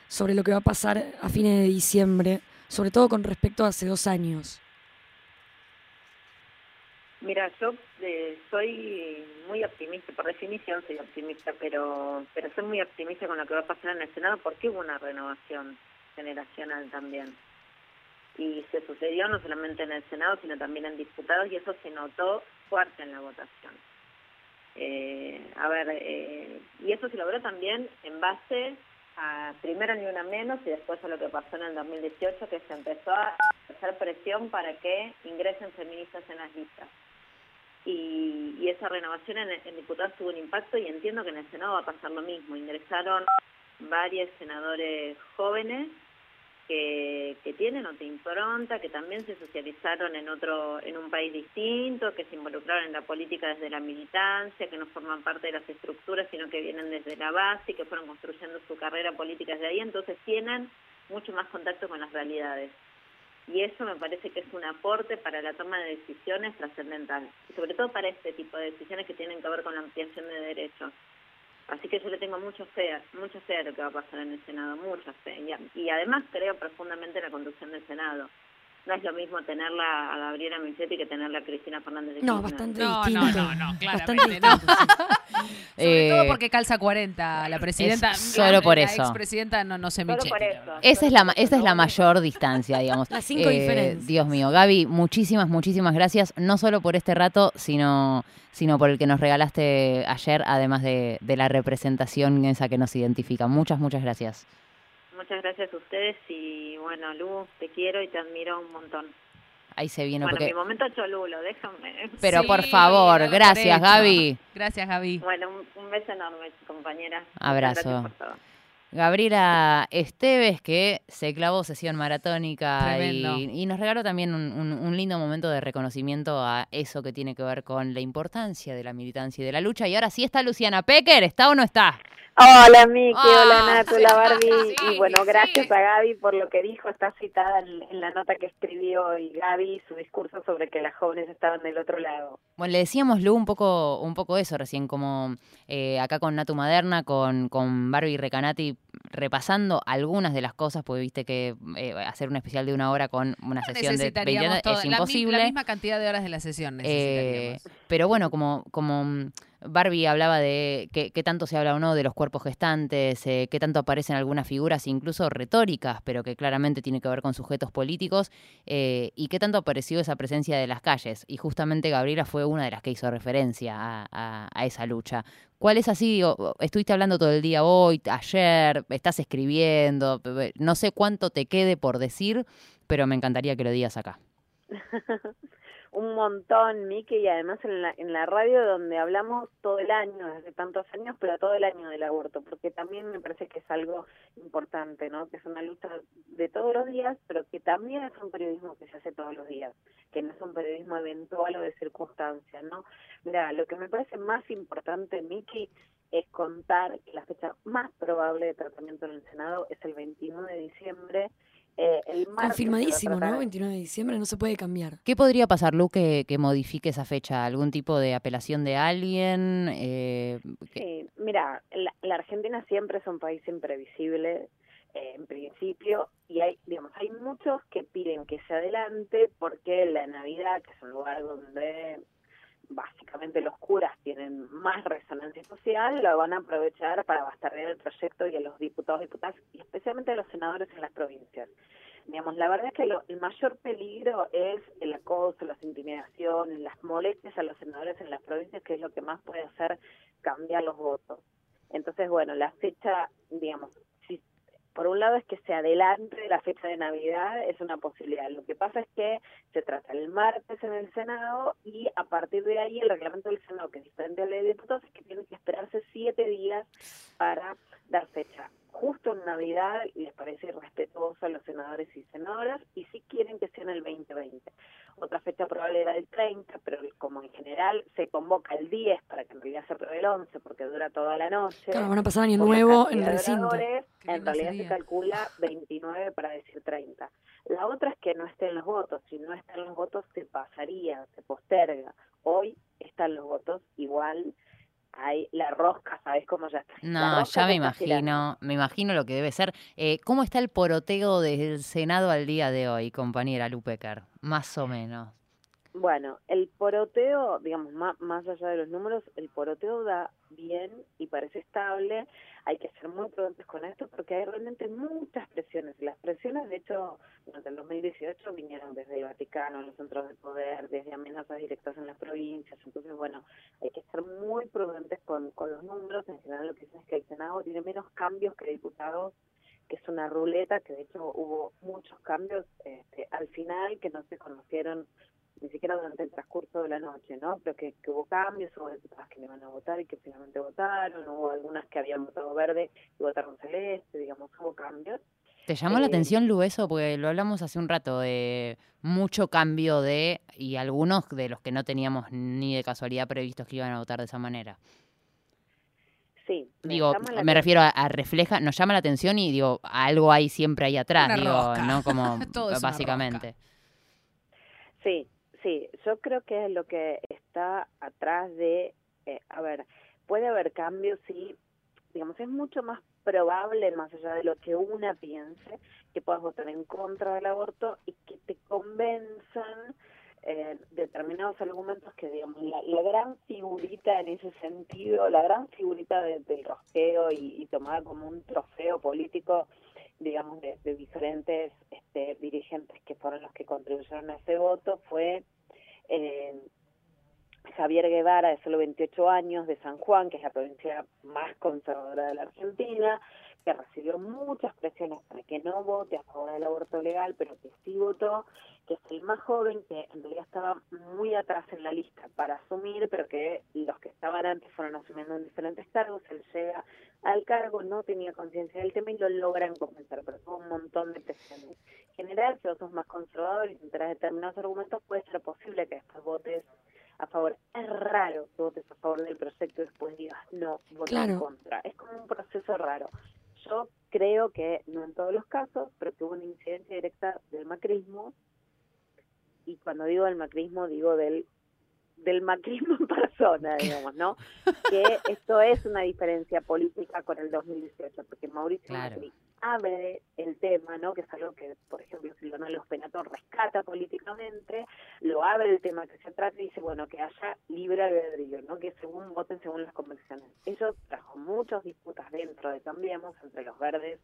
sobre lo que va a pasar a fines de diciembre, sobre todo con respecto a hace dos años? Mira, yo eh, soy muy optimista, por definición soy optimista, pero pero soy muy optimista con lo que va a pasar en el Senado porque hubo una renovación generacional también. Y se sucedió no solamente en el Senado, sino también en diputados, y eso se notó fuerte en la votación. Eh, a ver, eh, y eso se logró también en base a primero ni una menos y después a lo que pasó en el 2018, que se empezó a hacer presión para que ingresen feministas en las listas y, y esa renovación en, en diputados tuvo un impacto y entiendo que en el Senado va a pasar lo mismo. Ingresaron varios senadores jóvenes que, que tienen otra impronta, que también se socializaron en otro, en un país distinto, que se involucraron en la política desde la militancia, que no forman parte de las estructuras, sino que vienen desde la base y que fueron construyendo su carrera política desde ahí, entonces tienen mucho más contacto con las realidades y eso me parece que es un aporte para la toma de decisiones trascendental, sobre todo para este tipo de decisiones que tienen que ver con la ampliación de derechos. Así que yo le tengo mucha fe, mucha fe a lo que va a pasar en el Senado, mucha fe. Y, y además creo profundamente en la conducción del Senado. No es lo mismo tenerla a Gabriela Michetti que tenerla a Cristina Fernández de No, Kirchner. bastante No, distinto. no, no, no, Bastante claramente no. Sobre Eh, todo porque calza 40 la presidenta. es solo por la eso. expresidenta no, no se Solo Michetti. por eso. Esa es la, ma- esa es la mayor distancia, digamos. Las cinco Eh, diferencias. Dios mío, Gaby, muchísimas, muchísimas gracias, no solo por este rato, sino, sino por el que nos regalaste ayer, además de, de la representación esa que nos identifica. Muchas, muchas gracias. Muchas gracias a ustedes y bueno, Lu, te quiero y te admiro un montón. Ahí se viene, bueno, porque... mi momento cholulo, déjame. Pero por favor, gracias. Gaby. Gracias, Gaby. Bueno, un, un beso enorme, compañera. Abrazo. gracias por todo. Gabriela Esteves, que se clavó sesión maratónica y, nos regaló también un, un- un lindo momento de reconocimiento a eso que tiene que ver con la importancia de la militancia y de la lucha. Y ahora sí está Luciana Pecker, ¿está o no está? Hola Miki, Ah, hola Nato, hola Barbie. sí, y bueno, sí. gracias a Gaby por lo que dijo. Está citada en, en la nota que escribió hoy Gaby, su discurso sobre que las jóvenes estaban del otro lado. Bueno, le decíamos, Lu, un poco, un poco eso recién, como eh, acá con Natu Maderna, con, con Barbie Recanati, repasando algunas de las cosas, porque viste que eh, hacer un especial de una hora con una sesión de 20 Necesitaríamos horas todo- es la imposible. La, misma cantidad de horas de la sesión Eh, necesitaríamos. pero bueno, como, como Barbie hablaba de qué tanto se habla o no de los cuerpos gestantes, eh, qué tanto aparecen algunas figuras, incluso retóricas, pero que claramente tiene que ver con sujetos políticos, eh, y qué tanto apareció esa presencia de las calles. Y justamente Gabriela fue una de las que hizo referencia a, a- a esa lucha. ¿Cuál es así? Estuviste hablando todo el día hoy, ayer, estás escribiendo, no sé cuánto te quede por decir, pero me encantaría que lo digas acá. Un montón, Miki, y además en la, en la radio donde hablamos todo el año, desde tantos años, pero todo el año del aborto, porque también me parece que es algo importante, ¿no? Que es una lucha de todos los días, pero que también es un periodismo que se hace todos los días, que no es un periodismo eventual o de circunstancia, ¿no? Mira, lo que me parece más importante, Miki, es contar que la fecha más probable de tratamiento en el Senado es el 21 de diciembre. Eh, el martes Confirmadísimo, ¿no? 29 de diciembre, no se puede cambiar. ¿Qué podría pasar, Lu, que, que modifique esa fecha? ¿Algún tipo de apelación de alguien? Eh, Sí, mira, la, la Argentina siempre es un país imprevisible eh, en principio y hay, digamos, hay muchos que piden que se adelante porque la Navidad, que es un lugar donde básicamente los curas tienen más resonancia social, lo van a aprovechar para bastardear el proyecto y a los diputados, diputadas y especialmente a los senadores en las provincias. Digamos, la verdad es que lo- el mayor peligro es el acoso, las intimidaciones, las molestias a los senadores en las provincias, que es lo que más puede hacer cambiar los votos. Entonces, bueno, la fecha, digamos, por un lado es que se adelante la fecha de Navidad, es una posibilidad. Lo que pasa es que se trata el martes en el Senado y a partir de ahí el reglamento del Senado, que es diferente a la de diputados, es que tiene que esperarse siete días para dar fecha. Justo en Navidad les parece irrespetuoso a los senadores y senadoras y si quieren que sea en el 2020. Otra fecha probable era el 30, pero como en general se convoca el 10 para que en realidad se apruebe el 11 porque dura toda la noche. Claro, van a pasar año nuevo en de recinto. En realidad se calcula 29 para decir 30. La otra es que no estén los votos. Si no están los votos, se pasaría, se posterga. Hoy están los votos, igual hay la rosca, ¿sabes cómo ya está? No, ya me girando. imagino, me imagino lo que debe ser. Eh, ¿Cómo está el poroteo del Senado al día de hoy, compañera Lupecar? Más o menos. Bueno, el poroteo, digamos, más, más allá de los números, el poroteo da bien y parece estable. Hay que ser muy prudentes con esto porque hay realmente muchas presiones. Las presiones, de hecho, durante el 2018 vinieron desde el Vaticano, los centros de poder, desde amenazas directas en las provincias. Entonces, bueno, hay que ser muy prudentes con, con los números. En general, lo que dicen es que el Senado tiene menos cambios que diputados que es una ruleta, que de hecho hubo muchos cambios este, al final que no se conocieron ni siquiera durante el transcurso de la noche, ¿no? Pero que, que hubo cambios, hubo diputadas que le iban a votar y que finalmente votaron, hubo algunas que habían votado verde y votaron celeste, digamos, hubo cambios. ¿Te llamó la Eh, atención, Lu, eso? Porque lo hablamos hace un rato de mucho cambio de, y algunos de los que no teníamos ni de casualidad previstos que iban a votar de esa manera. Sí, me Digo, me refiero a, a refleja, nos llama la atención y digo, algo hay siempre ahí atrás, Una digo, rosca. ¿no? Como Todo es una básicamente. Sí, sí, yo creo que es lo que está atrás de, eh, a ver, puede haber cambios, sí, digamos, es mucho más probable, más allá de lo que una piense, que puedas votar en contra del aborto y que te convenzan eh, determinados argumentos que, digamos, la, la gran figurita en ese sentido, la gran figurita de- del rosqueo y, y tomada como un trofeo político, digamos, de, de diferentes este, dirigentes que fueron los que contribuyeron a ese voto, fue eh, Javier Guevara, de solo 28 años, de San Juan, que es la provincia más conservadora de la Argentina, que recibió muchas presiones para que no vote a favor del aborto legal, pero que sí votó, que es el más joven, que en realidad estaba muy atrás en la lista para asumir, pero que los que estaban antes fueron asumiendo en diferentes cargos, él llega al cargo, no tenía conciencia del tema y lo logran convencer, pero tuvo un montón de presiones. En general, si vos sos más conservador y tendrás determinados argumentos, puede ser posible que después votes a favor. Es raro que votes a favor del proyecto y después digas no, en Claro. contra. Es como un proceso raro. Yo creo que, no en todos los casos, pero que hubo una incidencia directa del macrismo, y cuando digo del macrismo, digo del del macrismo en persona, digamos, ¿no? Que esto es una diferencia política con el 2018, porque Mauricio Claro. Macri abre el tema, ¿no? Que es algo que, por ejemplo, Silvana Los Penato rescata políticamente, lo abre el tema que se trata y dice, bueno, que haya libre albedrío, ¿no? Que según voten según las convenciones. Eso trajo muchas disputas dentro de Cambiemos, entre los verdes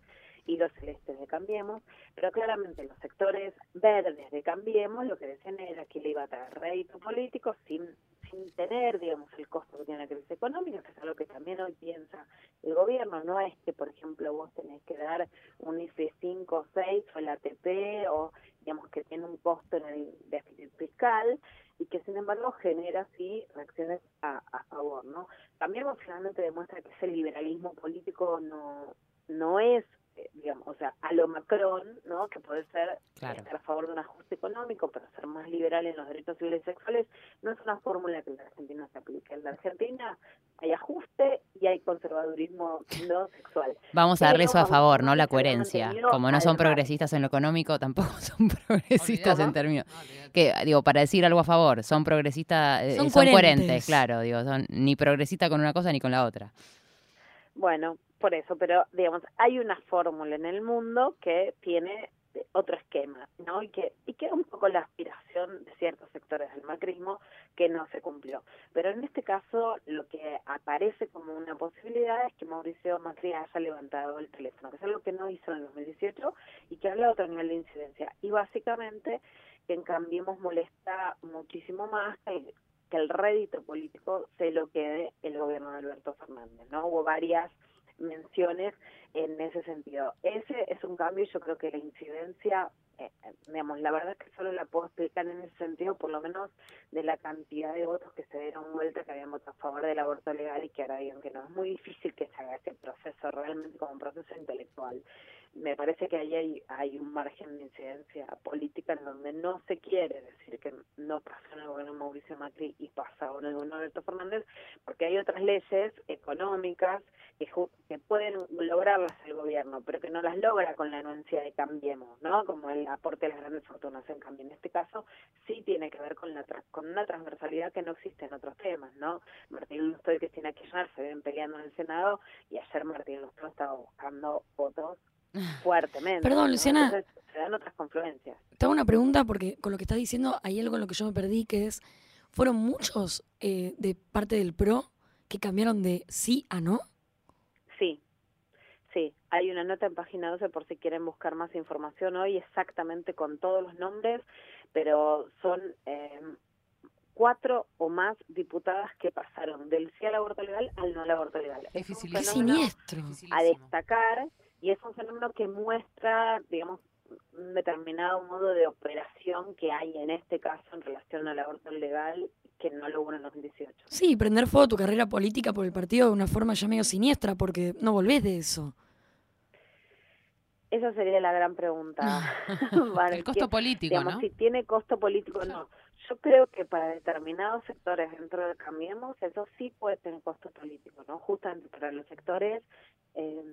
y los celestes de Cambiemos, pero claramente los sectores verdes de Cambiemos lo que decían era que le iba a traer rédito político sin, sin tener, digamos, el costo que tiene la crisis económica, que es algo que también hoy piensa el gobierno. No es que, por ejemplo, vos tenés que dar un IFE 5 o 6 o el ATP o, digamos, que tiene un costo en el déficit fiscal y que, sin embargo, genera, sí, reacciones a, a favor, ¿no? Cambiemos finalmente demuestra que ese liberalismo político no, no es eh, digamos, o sea, a lo Macron, ¿no? Que puede ser Claro. estar a favor de un ajuste económico, pero ser más liberal en los derechos civiles y sexuales, no es una fórmula que en la Argentina se aplique. En la Argentina hay ajuste y hay conservadurismo no sexual. Vamos a darle eso a favor, ¿no? La coherencia. Como no son progresistas en lo económico, tampoco son progresistas en términos. Que, digo, para decir algo a favor, son progresistas, eh, Son son, coherentes. coherentes. claro, digo, son ni progresista con una cosa ni con la otra. Bueno, por eso, pero digamos, hay una fórmula en el mundo que tiene otro esquema, ¿no? Y que, y que un poco la aspiración de ciertos sectores del macrismo que no se cumplió. Pero en este caso, lo que aparece como una posibilidad es que Mauricio Macri haya levantado el teléfono, que es algo que no hizo en el 2018 y que habla de otro nivel de incidencia. Y básicamente, que en Cambiemos molesta muchísimo más que el rédito político se lo quede el gobierno de Alberto Fernández, ¿no? Hubo varias menciones en ese sentido. Ese es un cambio y yo creo que la incidencia, eh, eh, digamos, la verdad es que solo la puedo explicar en ese sentido, por lo menos de la cantidad de votos que se dieron vuelta, que habían votado a favor del aborto legal y que ahora digan que no. Es muy difícil que se haga ese proceso realmente como un proceso intelectual. Me parece que ahí hay, hay un margen de incidencia política en donde no se quiere decir que no pasó en el gobierno Mauricio Macri y ahora en el gobierno de Alberto Fernández, porque hay otras leyes económicas que pueden lograrlas el gobierno, pero que no las logra con la anuencia de Cambiemos, ¿no? Como el aporte de las grandes fortunas en cambio. En este caso sí tiene que ver con la tra- con una transversalidad que no existe en otros temas, ¿no? Martín Lustó y Cristina Kirchner se ven peleando en el Senado y ayer Martín Lustó estaba buscando votos fuertemente. Perdón, ¿no? Luciana. Entonces, se dan otras confluencias. Te hago una pregunta porque con lo que estás diciendo hay algo en lo que yo me perdí, que es, ¿fueron muchos eh, de parte del PRO que cambiaron de sí a no? Sí, sí. Hay una nota en página 12 por si quieren buscar más información hoy, exactamente con todos los nombres, pero son eh, cuatro o más diputadas que pasaron del sí al aborto legal al no al aborto legal. Es un fenómeno siniestro. a destacar y es un fenómeno que muestra, digamos, un determinado modo de operación que hay en este caso en relación al aborto legal que no lo hubo en el 2018. Sí, prender fuego a tu carrera política por el partido de una forma ya medio siniestra porque no volvés de eso. Esa sería la gran pregunta. El costo que, político, digamos, ¿no? Si tiene costo político o no. Yo creo que para determinados sectores dentro de Cambiemos, eso sí puede tener costo político, ¿no? Justamente para los sectores eh,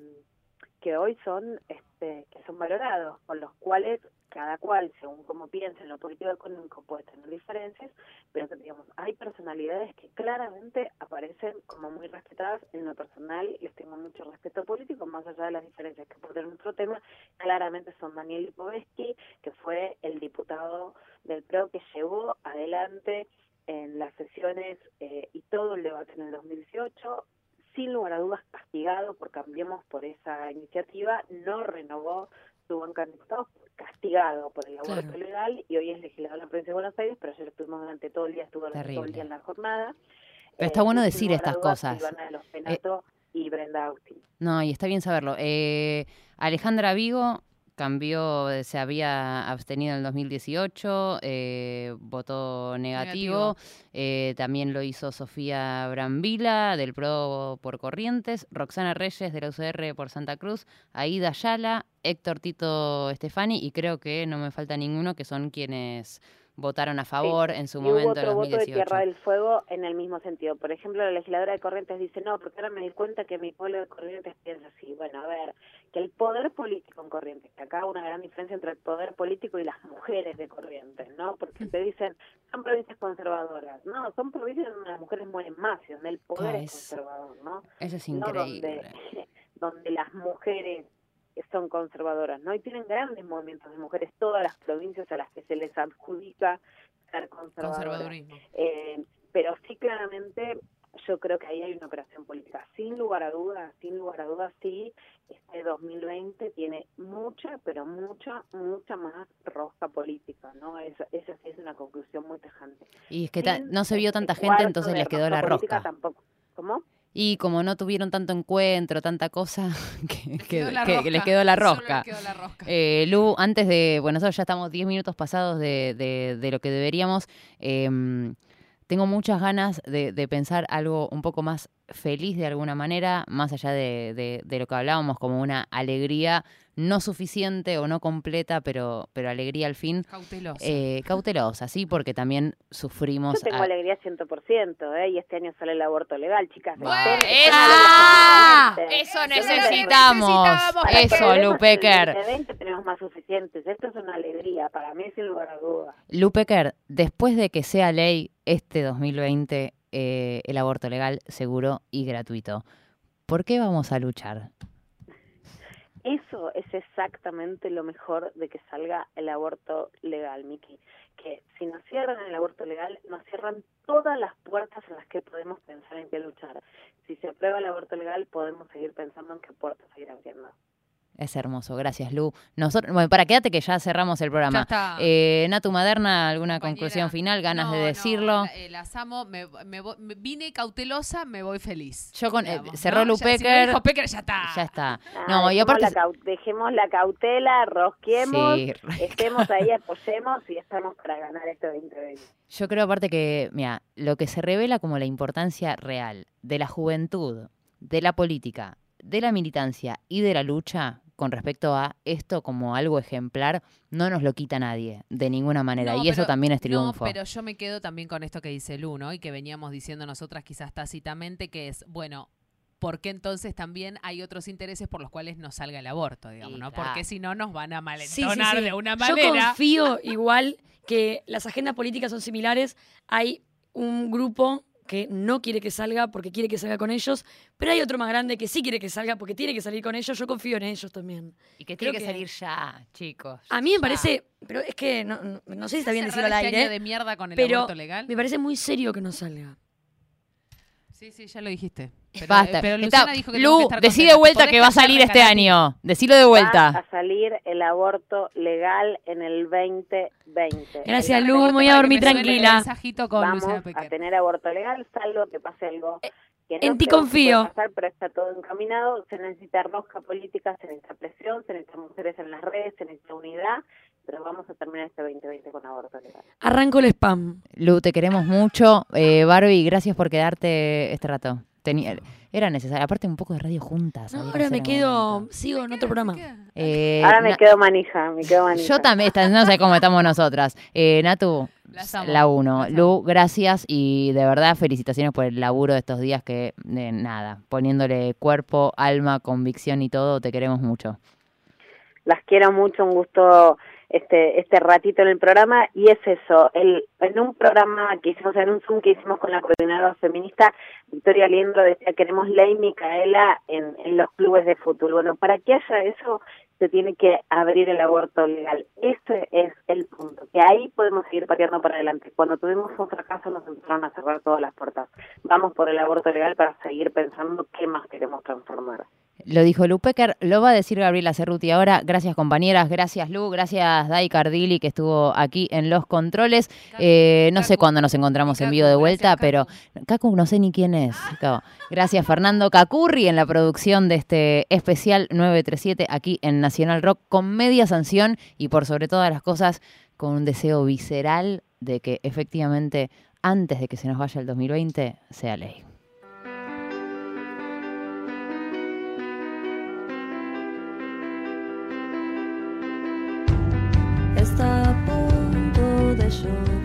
que hoy son, este, que son valorados, con los cuales cada cual, según como piensa en lo político económico, puede tener diferencias, pero que digamos, hay personalidades que claramente aparecen como muy respetadas en lo personal, les tengo mucho respeto político, más allá de las diferencias que tener otro tema, claramente son Daniel Lipovetsky, que fue el diputado del PRO que llevó adelante en las sesiones eh, y todo el debate en el 2018, sin lugar a dudas castigado por Cambiemos por esa iniciativa, no renovó su banca de diputados castigado por el aborto Claro. legal y hoy es legislador de la provincia de Buenos Aires, pero ayer estuvimos durante todo el día, estuvo durante todo el día en la jornada. Pero está bueno y decir estas cosas. Silvana de los Penato y Brenda Austin. No, y está bien saberlo. Eh, Alejandra Vigo cambió, se había abstenido en el 2018, eh, votó negativo. Eh, también lo hizo Sofía Brambila, del PRO por Corrientes, Roxana Reyes, de la UCR por Santa Cruz, Aida Ayala, Héctor Tito Estefani, y creo que no me falta ninguno, que son quienes votaron a favor en su y momento hubo en otro voto de 2018. Tierra del Fuego en el mismo sentido. Por ejemplo, la legisladora de Corrientes dice, no, porque ahora me di cuenta que mi pueblo de Corrientes piensa así. Bueno, a ver, que el poder político en Corrientes, que acá hay una gran diferencia entre el poder político y las mujeres de Corrientes, ¿no? Porque te dicen, son provincias conservadoras. No, son provincias donde las mujeres mueren más y donde el poder Ah, es es- conservador, ¿no? Eso es No increíble. donde, donde las mujeres son conservadoras, ¿no? Y tienen grandes movimientos de mujeres, todas las provincias a las que se les adjudica ser conservadoras. Conservadurismo. Eh, pero sí, claramente, yo creo que ahí hay una operación política. Sin lugar a dudas, sin lugar a dudas, sí, este 2020 tiene mucha, pero mucha, mucha más rosca política, ¿no? Esa, esa sí es una conclusión muy tajante. Y es que Sin no se vio tanta gente, entonces les quedó la rosca. Tampoco. ¿Cómo? Y como no tuvieron tanto encuentro, tanta cosa, que, quedó les quedó la rosca. quedó la rosca. Eh, Lu, antes de, bueno, nosotros ya estamos 10 minutos pasados de, de- de lo que deberíamos. em, tengo muchas ganas de, de pensar algo un poco más feliz de alguna manera, más allá de, de- de lo que hablábamos, como una alegría no suficiente o no completa, pero, pero alegría al fin. Cautelosa. Eh, cautelosa, sí, porque también sufrimos. Yo tengo a- alegría 100%, ¿eh? Y este año sale el aborto legal, chicas. Bueno, Eso necesitamos. Eso, Lupecker. En el 2020 tenemos más suficientes. Esto es una alegría, para mí sin lugar a dudas. Lupecker, después de que sea ley este 2020 eh, el aborto legal, seguro y gratuito, ¿por qué vamos a luchar? Eso es exactamente lo mejor de que salga el aborto legal, Miki. Que si nos cierran el aborto legal, nos cierran todas las puertas en las que podemos pensar en qué luchar. Si se aprueba el aborto legal, podemos seguir pensando en qué puertas seguir abriendo. Es hermoso, gracias Lu. Nosotros, bueno, para quédate que ya cerramos el programa. Ya está. Eh, Natu Maderna, ¿alguna conclusión final? ¿Ganas No, de no, decirlo? la- eh, las amo, me, me me vine cautelosa, me voy feliz. Yo con, eh, cerró ¿no? Lu Ya, si Pecker. dijo Pecker, ya está. Ya está. Ah, No, y dejemos aparte... la dejemos la cautela, rosquemos, Sí, estemos ahí, apoyemos y estamos para ganar este 2020. Yo creo aparte que, mira, lo que se revela como la importancia real de la juventud, de la política, de la militancia y de la lucha con respecto a esto como algo ejemplar, no nos lo quita nadie, de ninguna manera. No, y eso pero- también es triunfo. No, pero yo me quedo también con esto que dice Lu, ¿no? Y que veníamos diciendo nosotras quizás tácitamente, que es, bueno, ¿por qué entonces también hay otros intereses por los cuales no salga el aborto, digamos, ¿no? claro. Porque si no nos van a Sí, sí, malentonar sí. de una Yo manera. confío igual que las agendas políticas son similares. Hay un grupo que no quiere que salga porque quiere que salga con ellos, pero hay otro más grande que sí quiere que salga porque tiene que salir con ellos. Yo confío en ellos también. Y que Creo tiene que salir ya, chicos. A mí me parece, pero es que no, no- no sé si está bien decirlo al este aire, año de mierda con el pero legal? me parece muy serio que no salga. Sí, sí, ya lo dijiste. Pero, Basta. pero Está- Luciana dijo que que Lu, estar decí de vuelta que va a salir este año. Decilo de Va vuelta. a salir el aborto legal en el 2020. Gracias, El Lu, voy a dormir que tranquila. mensajito con Vamos Luciana a tener aborto legal, salvo que pase algo que no En ti confío. pasar, pero está todo encaminado. Se necesita rosca política, se necesita presión, se necesitan mujeres en las redes, se necesita unidad, pero vamos a terminar este 2020 con aborto legal. Arranco el spam. Lu, te queremos mucho. Eh, Barbie, gracias por quedarte este rato. Tenía, era necesario. Aparte, un poco de radio juntas. No, ahora me quedo, sigo en otro programa. Eh, Ahora me quedo manija, me quedo manija. Yo también, está- no sé cómo estamos nosotras. Eh, Natu, la uno. Lu, gracias y de verdad felicitaciones por el laburo de estos días que, eh, nada, poniéndole cuerpo, alma, convicción y todo, te queremos mucho. las quiero mucho, un gusto este este ratito en el programa y es eso, el en un programa que hicimos en un Zoom que hicimos con la coordinadora feminista, Victoria Liendro decía queremos ley Micaela en, en los clubes de fútbol. Bueno, para que haya eso se tiene que abrir el aborto legal. Ese es el punto, que ahí podemos seguir pateando para adelante. Cuando tuvimos un fracaso nos empezaron a cerrar todas las puertas. Vamos por el aborto legal para seguir pensando qué más queremos transformar. Lo dijo Lu Pecker, lo va a decir Gabriela Cerruti ahora. Gracias compañeras, gracias Lu, gracias Dai Cardili que estuvo aquí en los controles. Eh, no sé cuándo nos encontramos en vivo de vuelta, pero Cacu no sé ni quién es. Gracias Fernando Cacurri en la producción de este especial 937 aquí en Nacional Rock con media sanción y por sobre todas las cosas con un deseo visceral de que efectivamente antes de que se nos vaya el 2020 sea ley. Punto